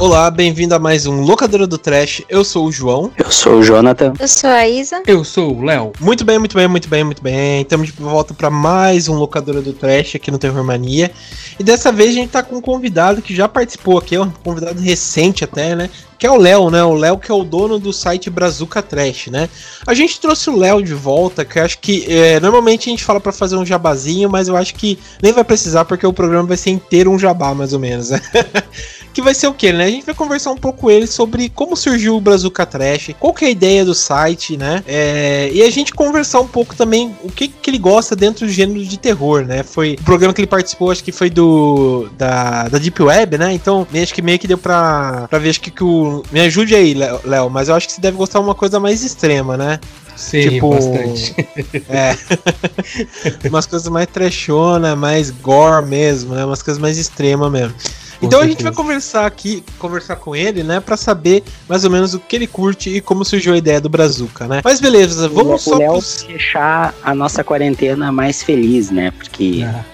Olá, bem-vindo a mais um Locadora do Trash. Eu sou o João. Eu sou o Jonathan. Eu sou a Isa. Eu sou o Léo. Muito bem, muito bem, muito bem, muito bem. Estamos de volta para mais um Locadora do Trash aqui no Terror Mania. E dessa vez a gente tá com um convidado que já participou aqui, é um convidado recente até, né? que é o Léo, né? O Léo que é o dono do site Brazuca Trash, né? A gente trouxe o Léo de volta, que eu acho que é, normalmente a gente fala para fazer um jabazinho, mas eu acho que nem vai precisar porque o programa vai ser inteiro um jabá, mais ou menos. Né? que vai ser o que, né? A gente vai conversar um pouco com ele sobre como surgiu o Brazuca Trash, qual que é a ideia do site, né? É, e a gente conversar um pouco também o que, que ele gosta dentro do gênero de terror, né? Foi o programa que ele participou, acho que foi do da, da Deep Web, né? Então, acho que meio que deu pra, pra ver acho que, que o me ajude aí, Léo, mas eu acho que você deve gostar de uma coisa mais extrema, né? Sim, tipo, bastante. É. umas coisas mais trechona, mais gore mesmo, né? Umas coisas mais extremas mesmo. Então certeza. a gente vai conversar aqui, conversar com ele, né, para saber mais ou menos o que ele curte e como surgiu a ideia do Brazuca, né? Mas beleza, vamos o só Léo pros... deixar a nossa quarentena mais feliz, né? Porque ah.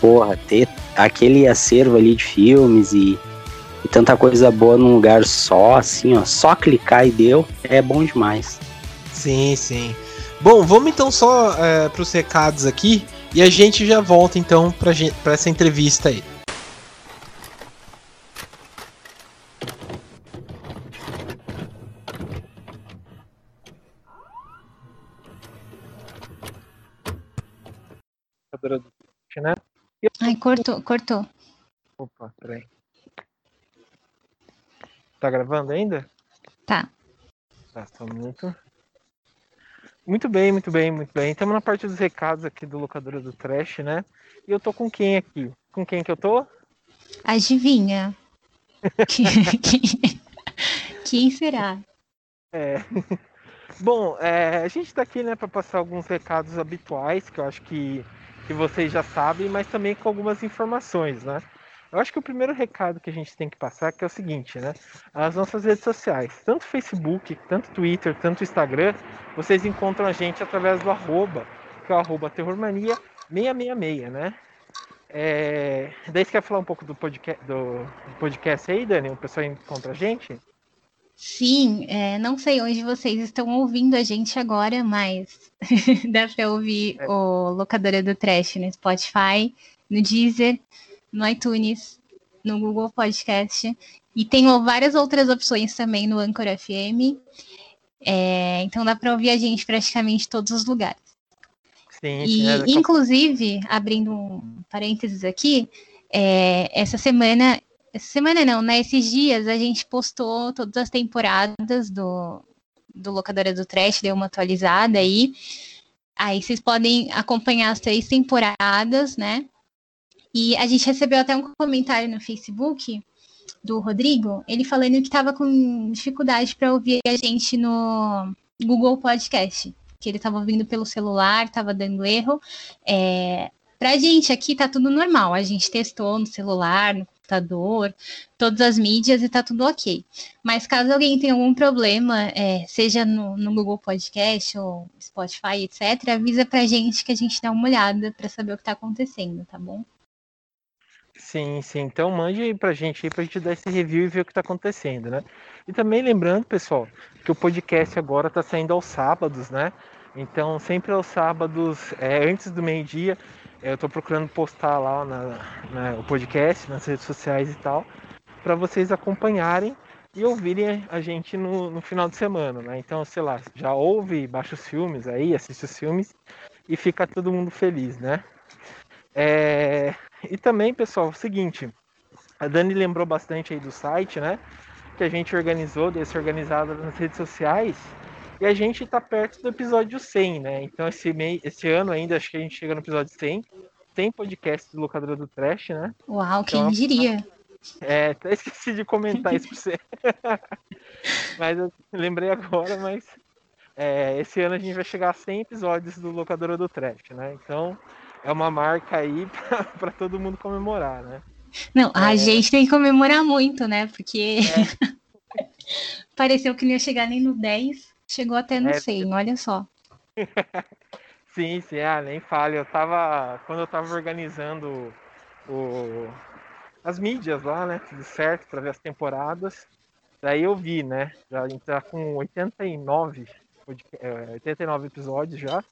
porra, ter aquele acervo ali de filmes e e tanta coisa boa num lugar só, assim, ó, só clicar e deu, é bom demais. Sim, sim. Bom, vamos então só é, para os recados aqui e a gente já volta então para essa entrevista aí. Ai, cortou, cortou. Opa, peraí. Tá gravando ainda? Tá. Tá, só um minuto. Muito bem, muito bem, muito bem. Estamos na parte dos recados aqui do Locadora do Trash, né? E eu tô com quem aqui? Com quem que eu tô? Adivinha. quem será? É. Bom, é, a gente tá aqui, né, para passar alguns recados habituais, que eu acho que, que vocês já sabem, mas também com algumas informações, né? Eu acho que o primeiro recado que a gente tem que passar é, é o seguinte, né? As nossas redes sociais, tanto Facebook, tanto Twitter, tanto Instagram, vocês encontram a gente através do arroba, que é o arroba terrormania666, né? É... Daí você quer falar um pouco do podcast, do podcast aí, Dani? O pessoal encontra a gente? Sim, é, não sei onde vocês estão ouvindo a gente agora, mas dá para ouvir é. o Locadora do Trash no Spotify, no Deezer, no iTunes, no Google Podcast. E tem várias outras opções também no Anchor FM. É, então dá para ouvir a gente praticamente em todos os lugares. Sim, e, é, inclusive, abrindo um parênteses aqui, é, essa semana, essa semana não, né? Esses dias a gente postou todas as temporadas do, do Locadora do Trash, deu uma atualizada aí. Aí vocês podem acompanhar as três temporadas, né? E a gente recebeu até um comentário no Facebook do Rodrigo, ele falando que estava com dificuldade para ouvir a gente no Google Podcast, que ele estava ouvindo pelo celular, estava dando erro. É, para gente aqui tá tudo normal, a gente testou no celular, no computador, todas as mídias e tá tudo ok. Mas caso alguém tenha algum problema, é, seja no, no, Google Podcast ou Spotify, etc., avisa pra gente que a gente dá uma olhada para saber o que tá acontecendo, tá bom? Sim, sim. Então mande aí pra gente aí pra gente dar esse review e ver o que tá acontecendo, né? E também lembrando, pessoal, que o podcast agora tá saindo aos sábados, né? Então sempre aos sábados, é, antes do meio-dia, eu tô procurando postar lá na, na, o podcast, nas redes sociais e tal, para vocês acompanharem e ouvirem a gente no, no, final de semana, né? Então, sei lá, já ouve, baixa os filmes aí, assiste os filmes e fica todo mundo feliz, né? É, e também, pessoal, é o seguinte, a Dani lembrou bastante aí do site, né? Que a gente organizou, desse organizado nas redes sociais. E a gente tá perto do episódio 100, né? Então esse, mei, esse ano ainda, acho que a gente chega no episódio 100. Tem podcast do Locadora do Trash, né? Uau, quem então, diria? É, até esqueci de comentar isso pra você. mas eu lembrei agora, mas é, esse ano a gente vai chegar a 100 episódios do Locadora do Trash, né? Então é uma marca aí para todo mundo comemorar, né? Não, a é... gente tem que comemorar muito, né? Porque é. pareceu que não ia chegar nem no 10, chegou até no é, 100, olha só. sim, sim, ah, nem fale. Eu tava, quando eu tava organizando o, as mídias lá, né? Tudo certo para ver as temporadas. Daí eu vi, né? Já entrar tá com 89, 89 é, episódios já.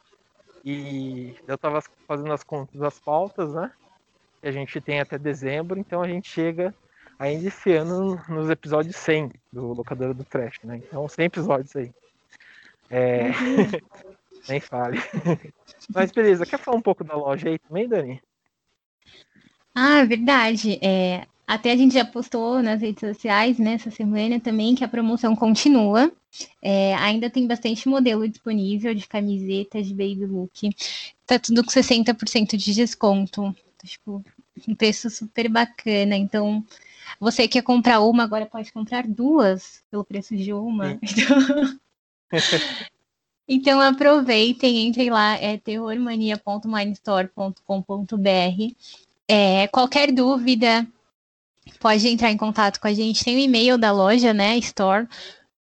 E eu tava fazendo as contas das pautas, né? E a gente tem até dezembro, então a gente chega ainda esse ano nos episódios 100 do Locadora do Trash, né? Então 100 episódios aí. É... Nem fale. Mas beleza, quer falar um pouco da loja aí também, Dani? Ah, verdade. É, até a gente já postou nas redes sociais nessa né, semana também que a promoção continua. É, ainda tem bastante modelo disponível de camiseta, de baby look. Tá tudo com 60% de desconto. Tipo, um preço super bacana. Então, você quer comprar uma, agora pode comprar duas pelo preço de uma. Então... então aproveitem, entrem lá, é terrormania.minestore.com.br. É, qualquer dúvida, pode entrar em contato com a gente. Tem o e-mail da loja, né? Store.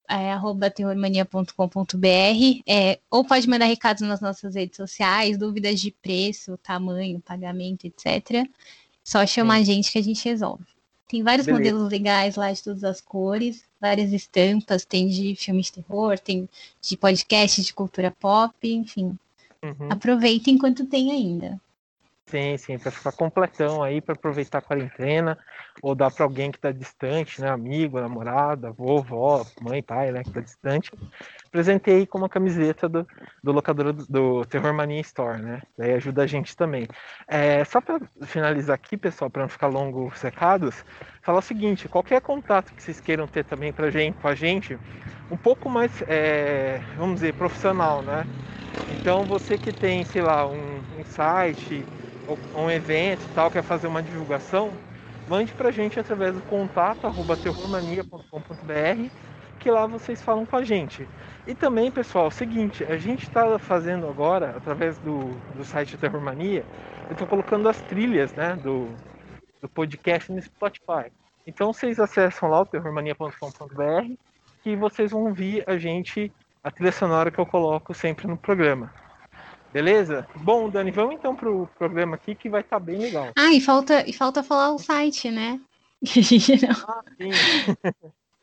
É, arroba terrormania.com.br é, ou pode mandar recados nas nossas redes sociais, dúvidas de preço, tamanho, pagamento, etc. Só chamar a gente que a gente resolve. Tem vários Beleza. modelos legais lá de todas as cores, várias estampas, tem de filmes de terror, tem de podcast de cultura pop, enfim. Uhum. Aproveitem enquanto tem ainda. Sim, sim, para ficar completão aí, para aproveitar a quarentena, ou dar para alguém que está distante, né, amigo, namorada, vovó, mãe, pai, né, que está distante. Presentei com uma camiseta do, do locador do, do Terror Mania Store, né, daí ajuda a gente também. É, só para finalizar aqui, pessoal, para não ficar longo os recados, falar o seguinte, qualquer contato que vocês queiram ter também pra gente, com a gente, um pouco mais, é, vamos dizer, profissional, né, então você que tem, sei lá, um, um site um evento e tal, quer fazer uma divulgação, mande pra gente através do contato arroba terrormania.com.br que lá vocês falam com a gente. E também, pessoal, é o seguinte, a gente está fazendo agora, através do, do site Terrormania, eu estou colocando as trilhas né, do, do podcast no Spotify. Então vocês acessam lá o terrormania.com.br que vocês vão ouvir a gente, a trilha sonora que eu coloco sempre no programa. Beleza? Bom, Dani, vamos então pro programa aqui que vai estar tá bem legal. Ah, e falta, e falta falar o site, né? ah, sim.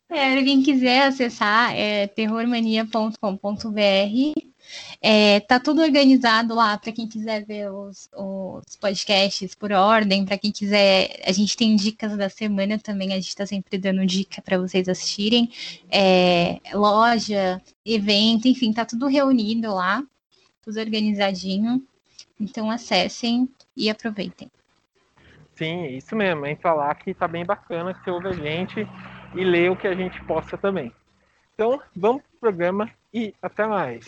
é, quem quiser acessar é terrormania.com.br. É, tá tudo organizado lá para quem quiser ver os, os podcasts por ordem, para quem quiser, a gente tem dicas da semana também, a gente está sempre dando dica para vocês assistirem. É, loja, evento, enfim, tá tudo reunido lá tudo organizadinho. Então acessem e aproveitem. Sim, isso mesmo, em falar que tá bem bacana que você ouve a gente e lê o que a gente posta também. Então, vamos pro programa e até mais.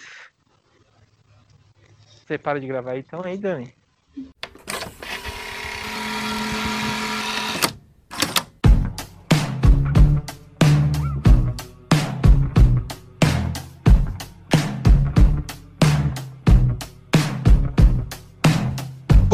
Você para de gravar então aí, Dani.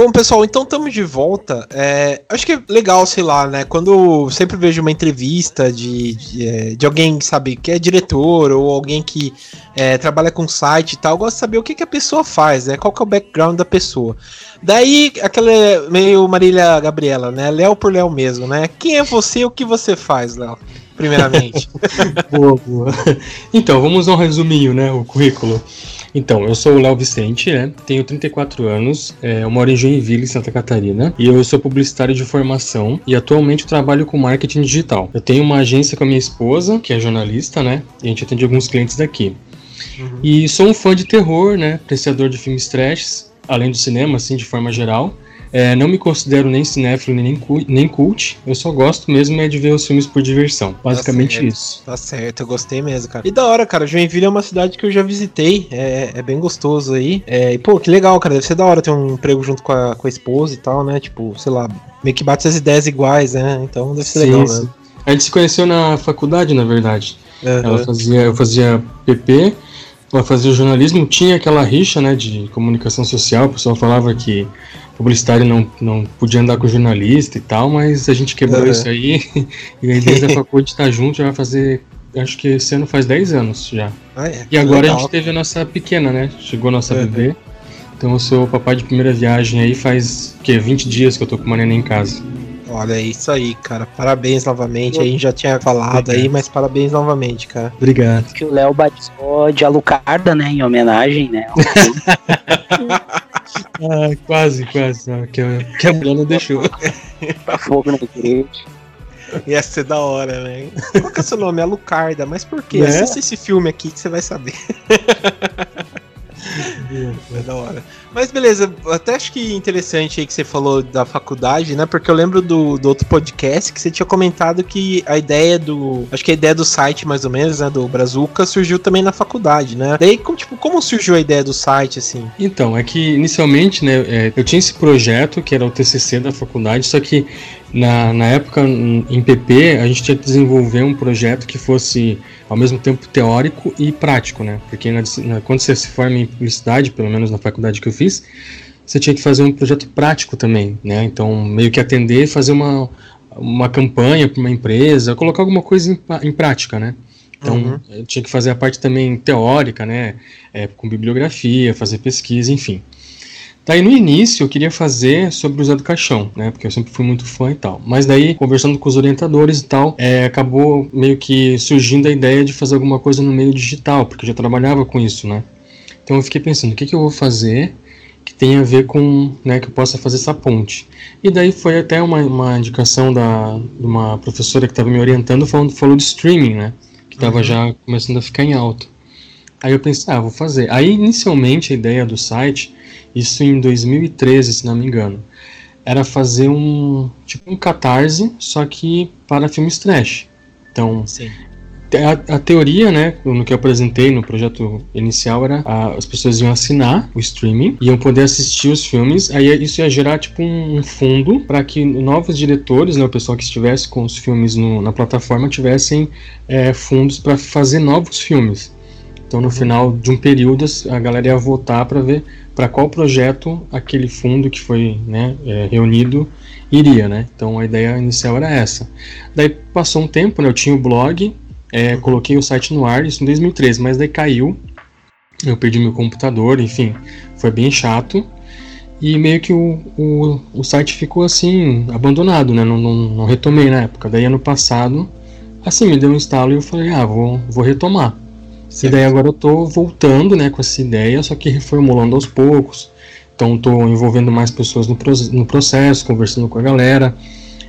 Bom, pessoal, então estamos de volta. É, acho que é legal, sei lá, né? Quando sempre vejo uma entrevista de, de, é, de alguém, sabe, que é diretor ou alguém que é, trabalha com site e tal, gosto de saber o que, que a pessoa faz, né? Qual que é o background da pessoa. Daí, aquela meio Marília Gabriela, né? Léo por Léo mesmo, né? Quem é você e o que você faz, Léo? Primeiramente. boa, boa. Então, vamos a um resuminho, né? O currículo. Então, eu sou o Léo Vicente, né? Tenho 34 anos, é, eu moro em Joinville, Santa Catarina, e eu sou publicitário de formação e atualmente trabalho com marketing digital. Eu tenho uma agência com a minha esposa, que é jornalista, né? E a gente atende alguns clientes daqui. Uhum. E sou um fã de terror, né? Apreciador de filmes trash, além do cinema, assim, de forma geral. É, não me considero nem cinéfilo nem, nem cult, eu só gosto mesmo é de ver os filmes por diversão. Basicamente tá isso. Tá certo, eu gostei mesmo, cara. E da hora, cara, Joinville é uma cidade que eu já visitei, é, é bem gostoso aí. É, e pô, que legal, cara, deve ser da hora ter um emprego junto com a, com a esposa e tal, né? Tipo, sei lá, meio que bate as ideias iguais, né? Então deve ser sim, legal, sim. né? A gente se conheceu na faculdade, na verdade. Uhum. Ela fazia, eu fazia PP, ela fazia jornalismo, tinha aquela rixa, né, de comunicação social, o pessoal falava que publicitário não, não podia andar com jornalista e tal, mas a gente quebrou uhum. isso aí. e aí desde a faculdade estar junto já vai fazer. Acho que esse ano faz 10 anos já. Ah, é. E agora Legal. a gente teve a nossa pequena, né? Chegou a nossa uhum. bebê. Então eu sou papai de primeira viagem aí faz que 20 dias que eu tô com uma neném em casa. Olha, é isso aí, cara. Parabéns novamente. A gente já tinha falado Obrigado. aí, mas parabéns novamente, cara. Obrigado. Que o Léo batizou de Alucarda, né? Em homenagem, né? ah, quase, quase. Não, que, a, que a mulher não deixou. pra fogo na igreja. Ia ser da hora, né? Qual que é o seu nome? Alucarda. Mas por quê? Né? Assista esse filme aqui que você vai saber. é da hora. Mas beleza, até acho que interessante aí que você falou da faculdade, né? Porque eu lembro do, do outro podcast que você tinha comentado que a ideia do. Acho que a ideia do site, mais ou menos, né? Do Brazuca, surgiu também na faculdade, né? Daí, como, tipo, como surgiu a ideia do site, assim? Então, é que inicialmente, né, é, eu tinha esse projeto que era o TCC da faculdade, só que na, na época, em PP, a gente tinha que desenvolver um projeto que fosse ao mesmo tempo teórico e prático, né? Porque na, na, quando você se forma em publicidade, pelo menos na faculdade que eu fiz, você tinha que fazer um projeto prático também, né? Então, meio que atender fazer uma, uma campanha para uma empresa, colocar alguma coisa em, em prática, né? Então, uhum. tinha que fazer a parte também teórica, né? É, com bibliografia, fazer pesquisa, enfim. Daí no início eu queria fazer sobre o Zé do Caixão, né? Porque eu sempre fui muito fã e tal. Mas daí, conversando com os orientadores e tal, é, acabou meio que surgindo a ideia de fazer alguma coisa no meio digital, porque eu já trabalhava com isso, né? Então eu fiquei pensando, o que, que eu vou fazer que tenha a ver com, né, que eu possa fazer essa ponte. E daí foi até uma, uma indicação da, de uma professora que estava me orientando, falando, falou de streaming, né? Que estava uhum. já começando a ficar em alta. Aí eu pensei, ah, vou fazer. Aí inicialmente a ideia do site isso em 2013, se não me engano. Era fazer um tipo um catarse, só que para filmes trash. Então, Sim. A, a, teoria, né, no que eu apresentei no projeto inicial era a, as pessoas iam assinar o streaming, iam poder assistir os filmes, aí isso ia gerar tipo um, fundo para que novos diretores, né, o pessoal que estivesse com os filmes no, na plataforma tivessem é, fundos para fazer novos filmes. Então, no final de um período, a galera ia votar para ver para qual projeto aquele fundo que foi né, é, reunido iria, né? Então, a ideia inicial era essa. Daí passou um tempo, né? Eu tinha o blog, é, coloquei o site no ar, isso em 2013, mas daí caiu. Eu perdi meu computador, enfim, foi bem chato. E meio que o, o, o site ficou assim, abandonado, né? Não, não, não retomei na época. Daí ano passado, assim, me deu um instalo e eu falei, ah, vou, vou retomar. Certo. E daí agora eu tô voltando, né, com essa ideia, só que reformulando aos poucos. Então tô envolvendo mais pessoas no, no processo, conversando com a galera.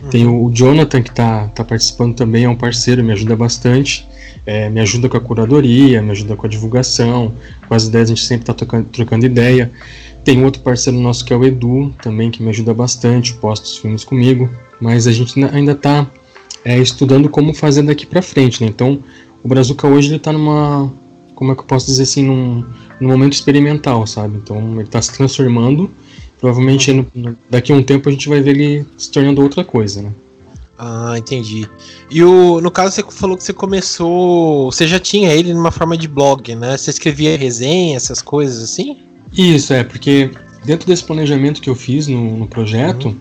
Uhum. Tem o Jonathan que tá, tá participando também, é um parceiro, me ajuda bastante. É, me ajuda com a curadoria, me ajuda com a divulgação, com as ideias a gente sempre tá trocando, trocando ideia. Tem outro parceiro nosso que é o Edu, também, que me ajuda bastante, posta os filmes comigo. Mas a gente ainda tá é, estudando como fazer daqui para frente, né? Então, o Brazuca hoje ele tá numa. Como é que eu posso dizer assim? Num, num momento experimental, sabe? Então ele tá se transformando. Provavelmente no, no, daqui a um tempo a gente vai ver ele se tornando outra coisa, né? Ah, entendi. E o, no caso, você falou que você começou. Você já tinha ele numa forma de blog, né? Você escrevia resenha, essas coisas assim? Isso, é, porque dentro desse planejamento que eu fiz no, no projeto, uhum.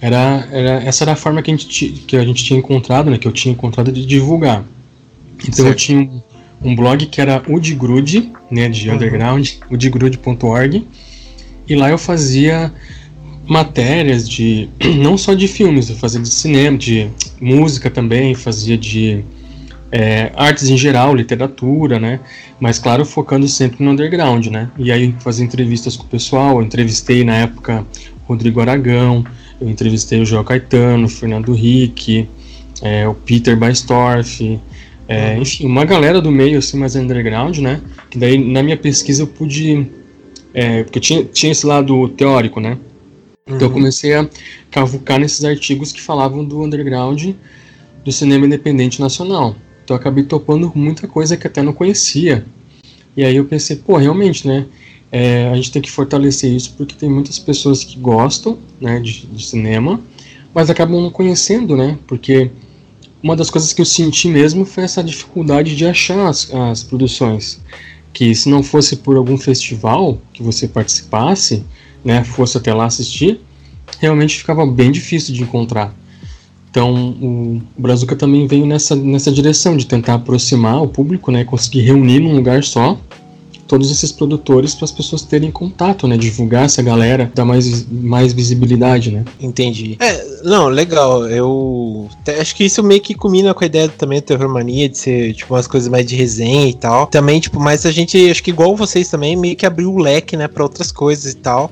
era, era, essa era a forma que a, gente, que a gente tinha encontrado, né? Que eu tinha encontrado de divulgar. Então certo. eu tinha um, blog que era Udgrude, né, de uhum. underground, udgrude.org, e lá eu fazia matérias de não só de filmes, eu fazia de cinema, de música também, fazia de é, artes em geral, literatura, né? Mas claro, focando sempre no underground, né? E aí fazia entrevistas com o pessoal, eu entrevistei na época Rodrigo Aragão, eu entrevistei o João Caetano, o Fernando Henrique, é, o Peter Baistorff, é, enfim, uma galera do meio assim mais underground, né? Que daí na minha pesquisa eu pude. É, porque tinha, tinha esse lado teórico, né? Então eu uhum. comecei a cavucar nesses artigos que falavam do underground do cinema independente nacional. Então eu acabei topando muita coisa que até não conhecia. E aí eu pensei, pô, realmente, né? É, a gente tem que fortalecer isso porque tem muitas pessoas que gostam né, de, de cinema, mas acabam não conhecendo, né? Porque uma das coisas que eu senti mesmo foi essa dificuldade de achar as, as produções. Que se não fosse por algum festival que você participasse, né, fosse até lá assistir, realmente ficava bem difícil de encontrar. Então, o Brazuca também veio nessa, nessa direção de tentar aproximar o público, né, conseguir reunir num lugar só todos esses produtores para as pessoas terem contato, né? Divulgar essa galera, dar mais, mais visibilidade, né? Entendi. É, não, legal. Eu acho que isso meio que combina com a ideia também do Terror Mania, de ser, tipo, umas coisas mais de resenha e tal. Também, tipo, mas a gente, acho que igual vocês também, meio que abriu o leque, né, para outras coisas e tal.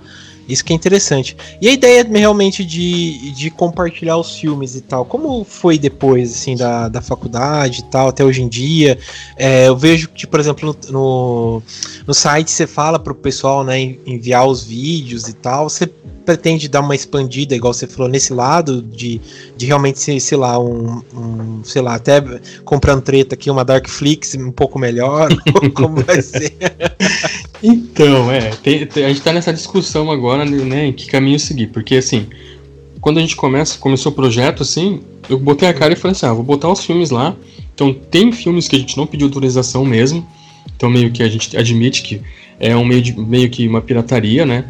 Isso que é interessante. E a ideia realmente de, de compartilhar os filmes e tal, como foi depois, assim, da, da faculdade e tal, até hoje em dia? É, eu vejo que, por exemplo, no, no, no site você fala pro pessoal, né, enviar os vídeos e tal. Você pretende dar uma expandida, igual você falou, nesse lado, de, de realmente ser, sei lá, um, um sei lá, até comprando treta aqui, uma Darkflix um pouco melhor? como vai ser? Então, é, tem, tem, a gente tá nessa discussão agora, né, em que caminho seguir, porque assim, quando a gente começa, começou o projeto, assim, eu botei a cara e falei assim, ah, vou botar os filmes lá, então tem filmes que a gente não pediu autorização mesmo, então meio que a gente admite que é um meio, de, meio que uma pirataria, né,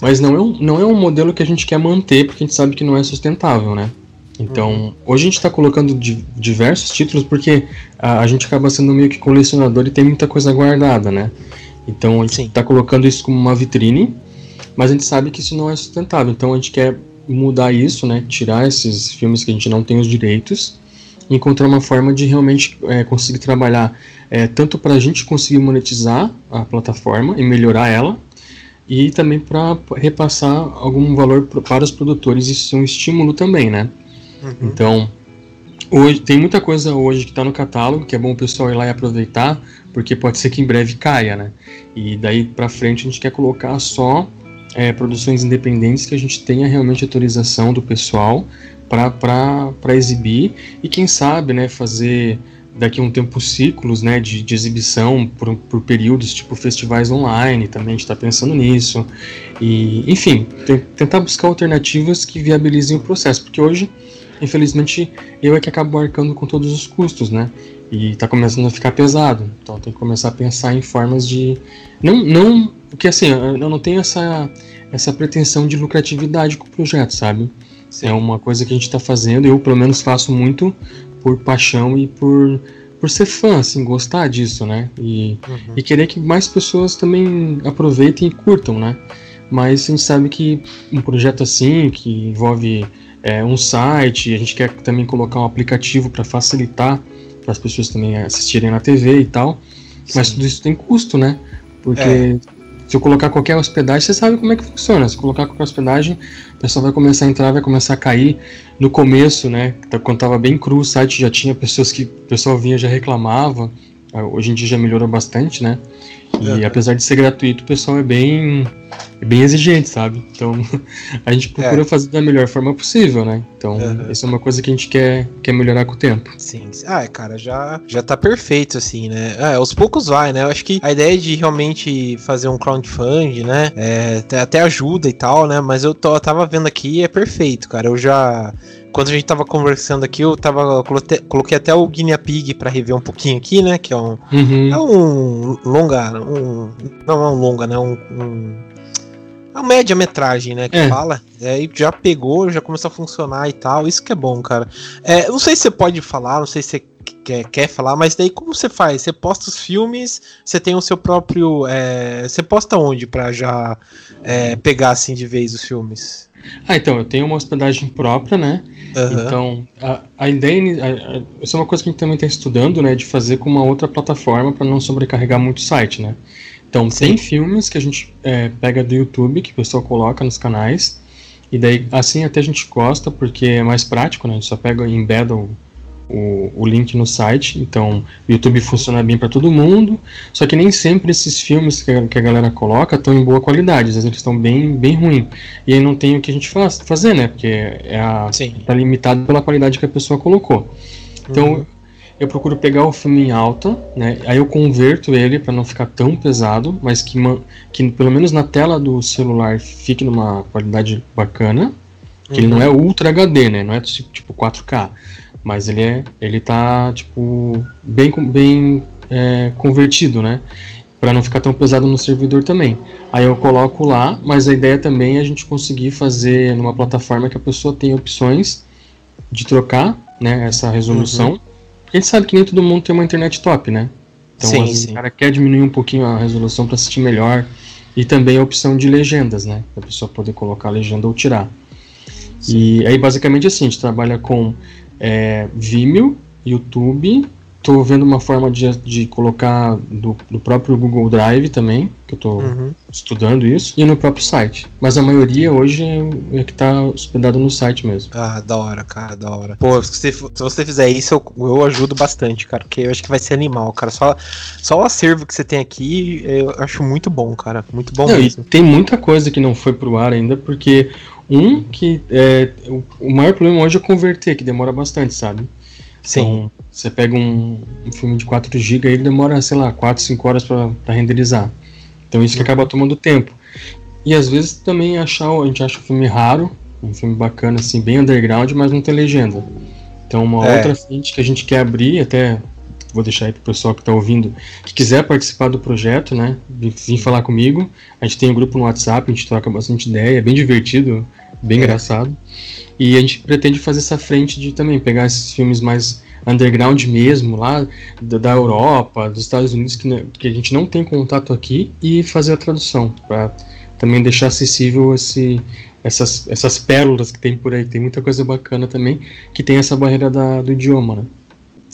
mas não é, um, não é um modelo que a gente quer manter, porque a gente sabe que não é sustentável, né. Então, uhum. hoje a gente está colocando diversos títulos porque a, a gente acaba sendo meio que colecionador e tem muita coisa guardada, né? Então a gente está colocando isso como uma vitrine, mas a gente sabe que isso não é sustentável. Então a gente quer mudar isso, né? Tirar esses filmes que a gente não tem os direitos e encontrar uma forma de realmente é, conseguir trabalhar é, tanto para a gente conseguir monetizar a plataforma e melhorar ela e também para repassar algum valor para os produtores isso é um estímulo também, né? Uhum. Então hoje tem muita coisa hoje que está no catálogo que é bom o pessoal ir lá e aproveitar porque pode ser que em breve caia, né? E daí para frente a gente quer colocar só é, produções independentes que a gente tenha realmente autorização do pessoal para exibir e quem sabe, né, fazer daqui a um tempo ciclos né, de, de exibição por, por períodos, tipo festivais online, também a gente está pensando nisso. E, enfim, tentar buscar alternativas que viabilizem o processo, porque hoje, infelizmente, eu é que acabo arcando com todos os custos, né? E está começando a ficar pesado. Então tem que começar a pensar em formas de. Não, não. Porque assim, eu não tenho essa, essa pretensão de lucratividade com o projeto, sabe? Sim. É uma coisa que a gente está fazendo, eu pelo menos faço muito por paixão e por, por ser fã, assim, gostar disso, né? E, uhum. e querer que mais pessoas também aproveitem e curtam, né? Mas a gente sabe que um projeto assim, que envolve é, um site, a gente quer também colocar um aplicativo para facilitar para as pessoas também assistirem na TV e tal. Sim. Mas tudo isso tem custo, né? Porque é. se eu colocar qualquer hospedagem, você sabe como é que funciona. Se colocar qualquer hospedagem, o pessoal vai começar a entrar, vai começar a cair. No começo, né? Quando tava bem cru, o site já tinha pessoas que o pessoal vinha já reclamava. Hoje em dia já melhorou bastante, né? E apesar de ser gratuito, o pessoal é bem, é bem exigente, sabe? Então a gente procura é. fazer da melhor forma possível, né? Então uhum. isso é uma coisa que a gente quer, quer melhorar com o tempo. Sim. Ah, cara, já, já tá perfeito, assim, né? É, aos poucos vai, né? Eu acho que a ideia de realmente fazer um crowdfunding, né? É, até ajuda e tal, né? Mas eu, tô, eu tava vendo aqui é perfeito, cara. Eu já quando a gente tava conversando aqui, eu tava. Coloquei, até o Guinea Pig pra rever um pouquinho aqui, né? Que é um. Uhum. É um longa. Um, não é um longa, né? Um. um é uma média-metragem, né? Que é. fala. É, já pegou, já começou a funcionar e tal. Isso que é bom, cara. É, não sei se você pode falar, não sei se você quer, quer falar, mas daí como você faz? Você posta os filmes, você tem o seu próprio. É, você posta onde pra já é, pegar assim de vez os filmes? Ah, então, eu tenho uma hospedagem própria, né? Uhum. Então, a, a ideia. A, a, isso é uma coisa que a gente também está estudando, né? De fazer com uma outra plataforma para não sobrecarregar muito o site, né? Então, Sim. tem filmes que a gente é, pega do YouTube, que o pessoal coloca nos canais. E daí, assim, até a gente gosta, porque é mais prático, né? A gente só pega e embeda o, o, o link no site, então o YouTube funciona bem para todo mundo, só que nem sempre esses filmes que a, que a galera coloca estão em boa qualidade, às vezes eles estão bem, bem ruim, e aí não tem o que a gente faz, fazer, né, porque é a, tá limitado pela qualidade que a pessoa colocou. Então, uhum. eu procuro pegar o filme em alta, né, aí eu converto ele para não ficar tão pesado, mas que, que pelo menos na tela do celular fique numa qualidade bacana, que uhum. ele não uhum. é Ultra HD, né, não é tipo 4K, mas ele é ele tá tipo bem bem é, convertido, né? Para não ficar tão pesado no servidor também. Aí eu coloco lá, mas a ideia também é a gente conseguir fazer numa plataforma que a pessoa tenha opções de trocar, né, essa resolução. Uhum. Porque a gente sabe que nem todo mundo tem uma internet top, né? Então, Sim, vezes, sim. o cara quer diminuir um pouquinho a resolução para assistir melhor. E também a opção de legendas, né? Para a pessoa poder colocar a legenda ou tirar. E aí, basicamente, assim, a gente trabalha com é, Vimeo, YouTube. Tô vendo uma forma de, de colocar do, do próprio Google Drive também, que eu tô Uhum. estudando isso, e no próprio site. Mas a maioria hoje é, é que tá hospedado no site mesmo. Ah, da hora, cara, da hora. Pô, se você, se você fizer isso, eu, eu ajudo bastante, cara, porque eu acho que vai ser animal, cara. Só, só o acervo que você tem aqui, eu acho muito bom, cara. Muito bom Não, mesmo. tem muita coisa que não foi pro ar ainda, porque um que é, o, maior problema hoje é converter, que demora bastante, sabe? Sim. Então, você pega um, um filme de 4 GB e ele demora, sei lá, 4, 5 horas pra pra renderizar. Então isso que acaba tomando tempo. E às vezes também achar, a gente acha um filme raro, um filme bacana, assim, bem underground, mas não tem legenda. Então uma É. outra frente que a gente quer abrir, até vou deixar aí pro pessoal que tá ouvindo, que quiser participar do projeto, né, vir falar comigo. A gente tem um grupo no WhatsApp, a gente troca bastante ideia, é bem divertido, bem É. engraçado. E a gente pretende fazer essa frente de também pegar esses filmes mais underground mesmo, lá da, Europa, dos Estados Unidos, que, ne- que a gente não tem contato aqui, e fazer a tradução, para também deixar acessível esse, essas, essas pérolas que tem por aí. Tem muita coisa bacana também, que tem essa barreira da, do idioma, né?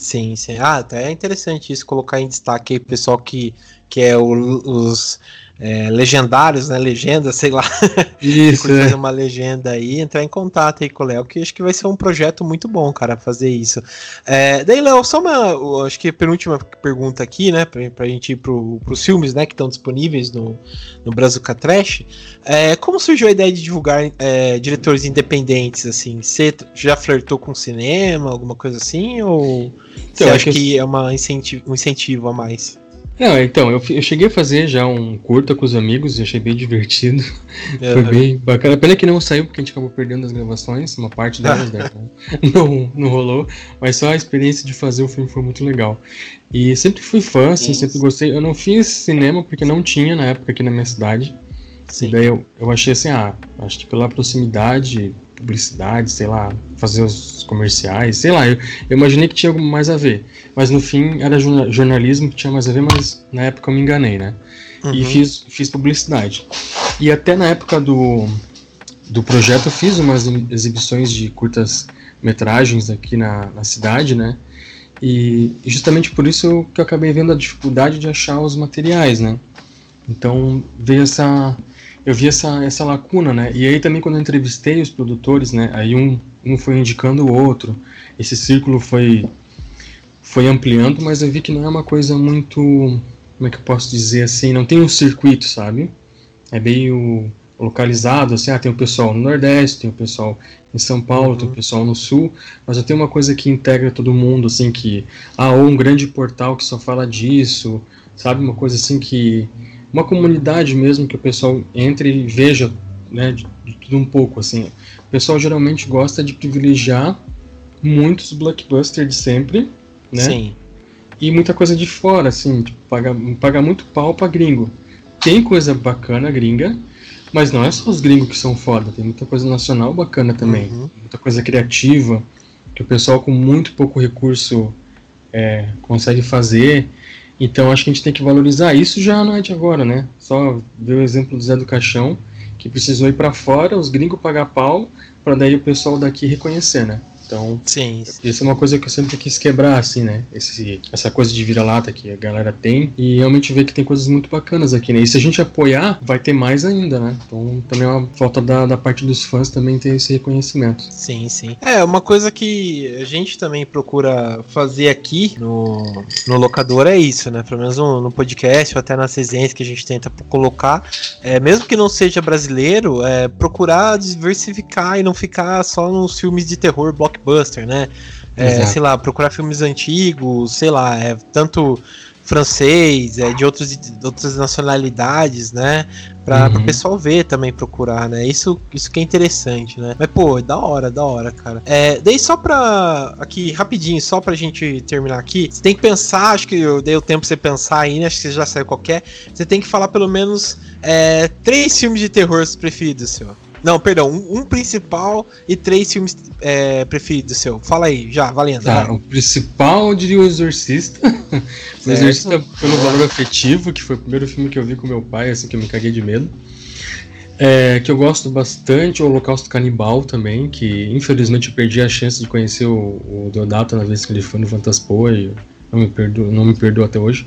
Sim, sim. Ah, até é interessante isso, colocar em destaque aí pessoal que, que é o- os é, legendários, né? Legenda, sei lá. Isso, é. fazer uma legenda aí, entrar em contato aí com o Léo, que acho que vai ser um projeto muito bom, cara, fazer isso. É, daí, Léo, só uma, acho que a penúltima pergunta aqui, né, pra, pra gente ir pro, pros filmes, né, que estão disponíveis no, no Brazuca Trash. É, como surgiu a ideia de divulgar é, diretores independentes, assim? Você já flertou com cinema, alguma coisa assim, ou você Então, acha acho que que é uma incentivo, um incentivo a mais? Não, então, eu, eu cheguei a fazer já um curta com os amigos e achei bem divertido. Foi Aham. bem bacana. Pena que não saiu porque a gente acabou perdendo as gravações, uma parte delas né, não, não rolou, mas só a experiência de fazer o filme foi muito legal. E sempre fui fã, assim, sempre gostei. Eu não fiz cinema porque não tinha na época aqui na minha cidade. Sim. E daí eu, eu achei assim, ah, acho que pela proximidade, publicidade, sei lá, fazer os comerciais, sei lá, eu, eu imaginei que tinha algo mais a ver. Mas no fim era jorna- jornalismo que tinha mais a ver, mas na época eu me enganei, né? E Uhum. fiz, fiz publicidade. E até na época do, do projeto eu fiz umas exibições de curtas metragens aqui na, na cidade, né? E, e justamente por isso que eu acabei vendo a dificuldade de achar os materiais, né? Então veio essa. Eu vi essa, essa lacuna, né? E aí também quando eu entrevistei os produtores, né? Aí um, um foi indicando o outro. Esse círculo foi, foi ampliando, mas eu vi que não é uma coisa muito. Como é que eu posso dizer assim? Não tem um circuito, sabe? É meio localizado, assim, ah, tem o pessoal no Nordeste, tem o pessoal em São Paulo, tem o pessoal no Sul, mas eu tenho uma coisa que integra todo mundo, assim, que, ah, ou um grande portal que só fala disso, sabe, uma coisa assim que, uma comunidade mesmo que o pessoal entre e veja, né, de, de tudo um pouco, assim. O pessoal geralmente gosta de privilegiar muitos blockbusters de sempre, né, Sim. e muita coisa de fora, assim, tipo, paga, paga muito pau pra gringo. Tem coisa bacana gringa, mas não é só os gringos que são foda, tem muita coisa nacional bacana também, Uhum. muita coisa criativa, que o pessoal com muito pouco recurso é, consegue fazer. Então acho que a gente tem que valorizar. Isso já não é de agora, né? Só ver o exemplo do Zé do Caixão, que precisou ir pra fora, os gringos pagar pau, pra daí o pessoal daqui reconhecer, né? Então, Sim. isso é uma coisa que eu sempre quis quebrar, assim, né? Esse, essa coisa de vira-lata que a galera tem. E realmente ver que tem coisas muito bacanas aqui, né? E se a gente apoiar, vai ter mais ainda, né? Então também é uma falta da, da parte dos fãs também ter esse reconhecimento. Sim, sim. É, uma coisa que a gente também procura fazer aqui no, no locador é isso, né? Pelo menos no, no podcast ou até nas resenhas que a gente tenta colocar. É, mesmo que não seja brasileiro, é procurar diversificar e não ficar só nos filmes de terror blockbuster, né? É, sei lá, procurar filmes antigos, sei lá, é, tanto francês, é, de, outros, de outras nacionalidades, né? Pra, Uhum. o pessoal ver também, procurar, né? Isso, isso que é interessante, né? Mas, pô, da hora, da hora, cara. É, daí só pra. Aqui, rapidinho, só pra gente terminar aqui. Você tem que pensar, acho que eu dei o tempo pra você pensar aí, né? Acho que você já saiu qualquer. Você tem que falar pelo menos é, três filmes de terror preferidos, seu. Não, perdão, um, um principal e três filmes é, preferidos seu. Fala aí, já, valendo. Tá, vai. o principal eu diria o Exorcista. o Exorcista pelo valor afetivo, que foi o primeiro filme que eu vi com meu pai, assim, que eu me caguei de medo. É, que eu gosto bastante, o Holocausto Canibal também, que infelizmente eu perdi a chance de conhecer o, o Deodato na vez que ele foi no Fantaspoa e não me perdoa, não me perdoa até hoje.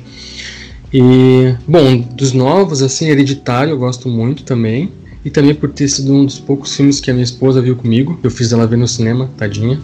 E, bom, dos novos, assim, Hereditário eu gosto muito também. E também por ter sido um dos poucos filmes que a minha esposa viu comigo. Eu fiz ela ver no cinema, tadinha.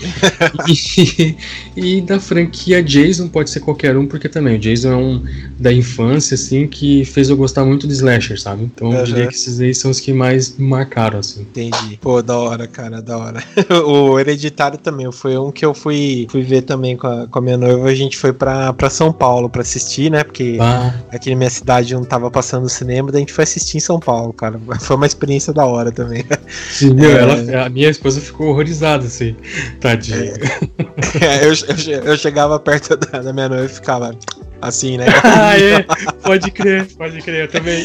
e, e, da franquia Jason pode ser qualquer um, porque também o Jason é um da infância, assim, que fez eu gostar muito de slasher, sabe? Então uhum. eu diria que esses aí são os que mais me marcaram, assim. Entendi. Pô, da hora, cara, da hora. o Hereditário também foi um que eu fui, fui ver também com a, com a minha noiva. A gente foi pra, pra São Paulo pra assistir, né? Porque ah. aqui na minha cidade não tava passando cinema, daí a gente foi assistir em São Paulo, cara. Foi uma experiência da hora também. Sim, meu, é... ela, a minha esposa ficou horrorizada, assim. Tá Tadinho. É, eu, eu, eu, chegava perto da, da minha noiva e ficava assim, né? ah, é. Pode crer, pode crer, eu também.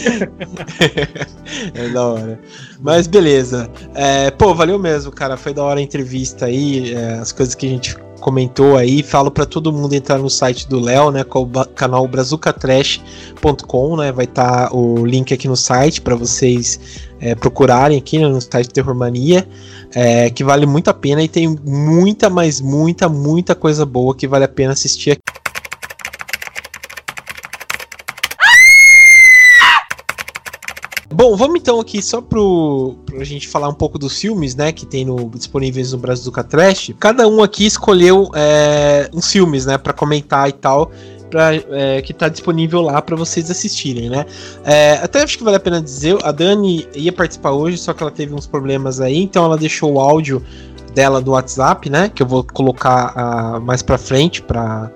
é da hora. Mas beleza. É, pô, valeu mesmo, cara. Foi da hora a entrevista aí, é, as coisas que a gente comentou aí. Falo para todo mundo entrar no site do Léo, né, com o canal brazucatrash.com, né? Vai estar tá o link aqui no site para vocês é, procurarem aqui né, no site Terror Mania é, que vale muito a pena e tem muita, mas muita, muita coisa boa que vale a pena assistir aqui. Bom, vamos então aqui só pro, pra gente falar um pouco dos filmes, né, que tem no, disponíveis no Brazuca Trash. Cada um aqui escolheu é, uns filmes, né, para comentar e tal pra, é, que tá disponível lá para vocês assistirem, né? É, até acho que vale a pena dizer, a Dani ia participar hoje, só que ela teve uns problemas aí, então ela deixou o áudio dela do WhatsApp, né? Que eu vou colocar uh, mais para frente para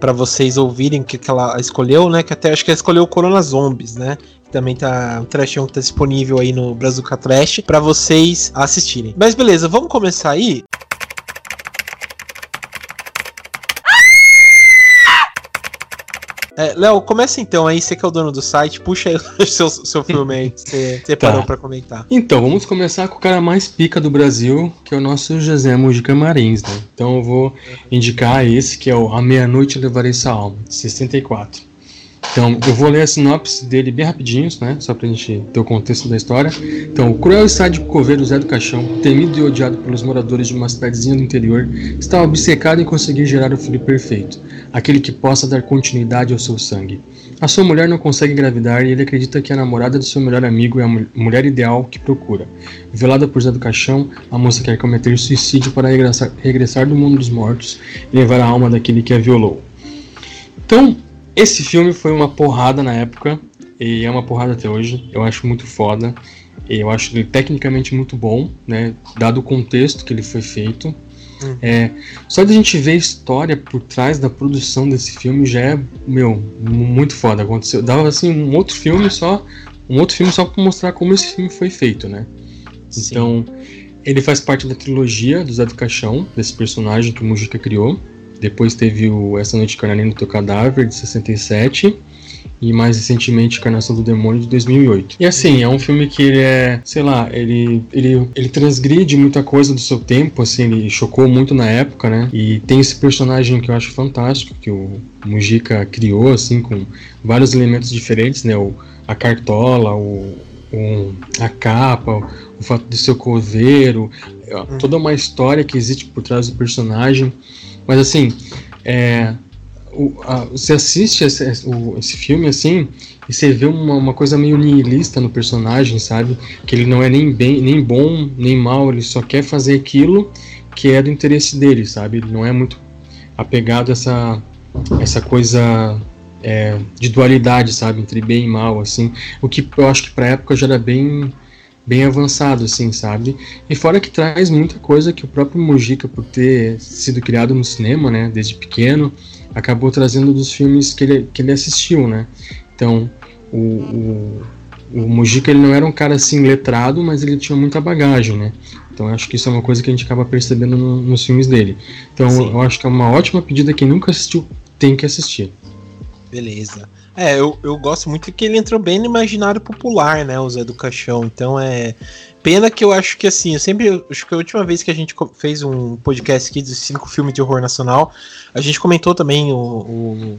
para vocês ouvirem o que, que ela escolheu, né? Que até acho que ela escolheu o Corona Zombies, né? também tá um trashão que tá disponível aí no Brazuca Trash para vocês assistirem. Mas beleza, vamos começar aí. É, Léo, começa então aí, você que é o dono do site, puxa aí o seu, seu filme aí que você tá. pra comentar. Então, vamos começar com o cara mais pica do Brasil, que é o nosso José Mujica Marins, né? Então eu vou indicar esse, que é o A Meia-Noite Levarei Essa Alma, de 64. Então, eu vou ler a sinopse dele bem rapidinho, né? Só pra gente ter o contexto da história. Então, o cruel e sádico coveiro Zé do Caixão, temido e odiado pelos moradores de uma cidadezinha do interior, estava obcecado em conseguir gerar o filho perfeito, aquele que possa dar continuidade ao seu sangue. A sua mulher não consegue engravidar e ele acredita que a namorada do seu melhor amigo é a mulher ideal que procura. Velada por Zé do Caixão, a moça quer cometer suicídio para regressar, regressar do mundo dos mortos e levar a alma daquele que a violou. Então, esse filme foi uma porrada na época e é uma porrada até hoje. Eu acho muito foda. Eu acho ele tecnicamente muito bom, né? Dado o contexto que ele foi feito. Uhum. É, só de a gente ver a história por trás da produção desse filme já é, meu, muito foda. Aconteceu. Dava assim um outro filme só. Um outro filme só para mostrar como esse filme foi feito, né? Sim. Então, ele faz parte da trilogia do Zé do Caixão, desse personagem que o Mujica criou. Depois teve o Essa Noite Carnalina do Teu Cadáver, de 67 e mais recentemente Encarnação do Demônio de 2008. E assim, é um filme que ele é, sei lá, ele, ele, ele transgride muita coisa do seu tempo, assim, ele chocou muito na época, né? E tem esse personagem que eu acho fantástico, que o Mujica criou, assim, com vários elementos diferentes, né? O, a cartola, o, o a capa, o, o fato de ser coveiro, toda uma história que existe por trás do personagem. Mas assim, é, o, a, você assiste esse, o, esse, filme assim e você vê uma, uma, coisa meio nihilista no personagem, sabe? Que ele não é nem bem, nem bom, nem mal, ele só quer fazer aquilo que é do interesse dele, sabe? Ele não é muito apegado a essa, essa coisa é, de dualidade, sabe? Entre bem e mal, assim. O que eu acho que pra época já era bem bem avançado, assim, sabe? E fora que traz muita coisa que o próprio Mujica, por ter sido criado no cinema, né, desde pequeno, acabou trazendo dos filmes que ele, que ele assistiu, né? Então, o, o, o Mujica ele não era um cara assim letrado, mas ele tinha muita bagagem, né? Então, acho que isso é uma coisa que a gente acaba percebendo no, nos filmes dele. Então, Sim. eu acho que é uma ótima pedida quem nunca assistiu tem que assistir. Beleza. É, eu, eu gosto muito que ele entrou bem no imaginário popular, né, o Zé do Caixão. Então é. Pena que eu acho que assim, eu sempre. Acho que a última vez que a gente fez um podcast aqui dos cinco filmes de horror nacional, a gente comentou também o, o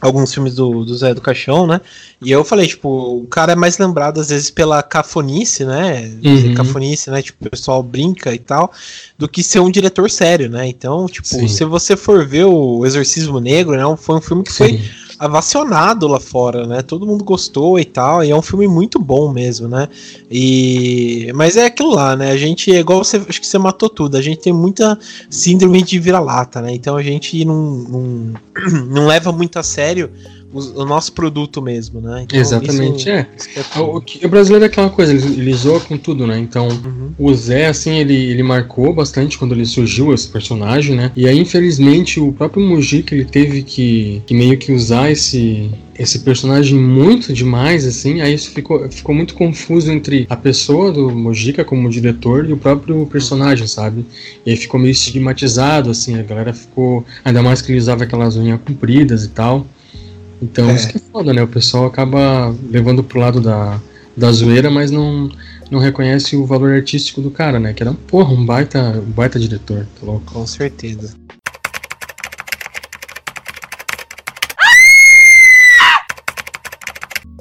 alguns filmes do, do Zé do Caixão, né? E eu falei, tipo, o cara é mais lembrado às vezes pela cafonice, né? Uhum. Cafonice, né? Tipo, o pessoal brinca e tal, do que ser um diretor sério, né? Então, tipo, Sim. se você for ver o Exorcismo Negro, né? Foi um filme que Sim. foi avacionado lá fora, né? Todo mundo gostou e tal, e é um filme muito bom mesmo, né? E mas é aquilo lá, né? A gente é igual você, acho que você matou tudo. A gente tem muita síndrome de vira-lata, né? Então a gente não, não, não leva muito a sério o, o nosso produto mesmo, né? Então, Exatamente, isso, é. Isso é o, o, brasileiro é aquela coisa, ele, ele zoa com tudo, né? Então, uhum. o Zé, assim, ele, ele marcou bastante quando ele surgiu, esse personagem, né? E aí, infelizmente, o próprio Mujica, ele teve que, que meio que usar esse, esse personagem muito demais, assim, aí isso ficou, ficou muito confuso entre a pessoa do Mojica como diretor e o próprio personagem, sabe? E aí ficou meio estigmatizado, assim, a galera ficou. Ainda mais que ele usava aquelas unhas compridas e tal. Então é. isso que é foda, né? O pessoal acaba levando pro lado da, da zoeira, mas não, não reconhece o valor artístico do cara, né? Que era, porra, um baita, um baita diretor, tá louco? Com certeza.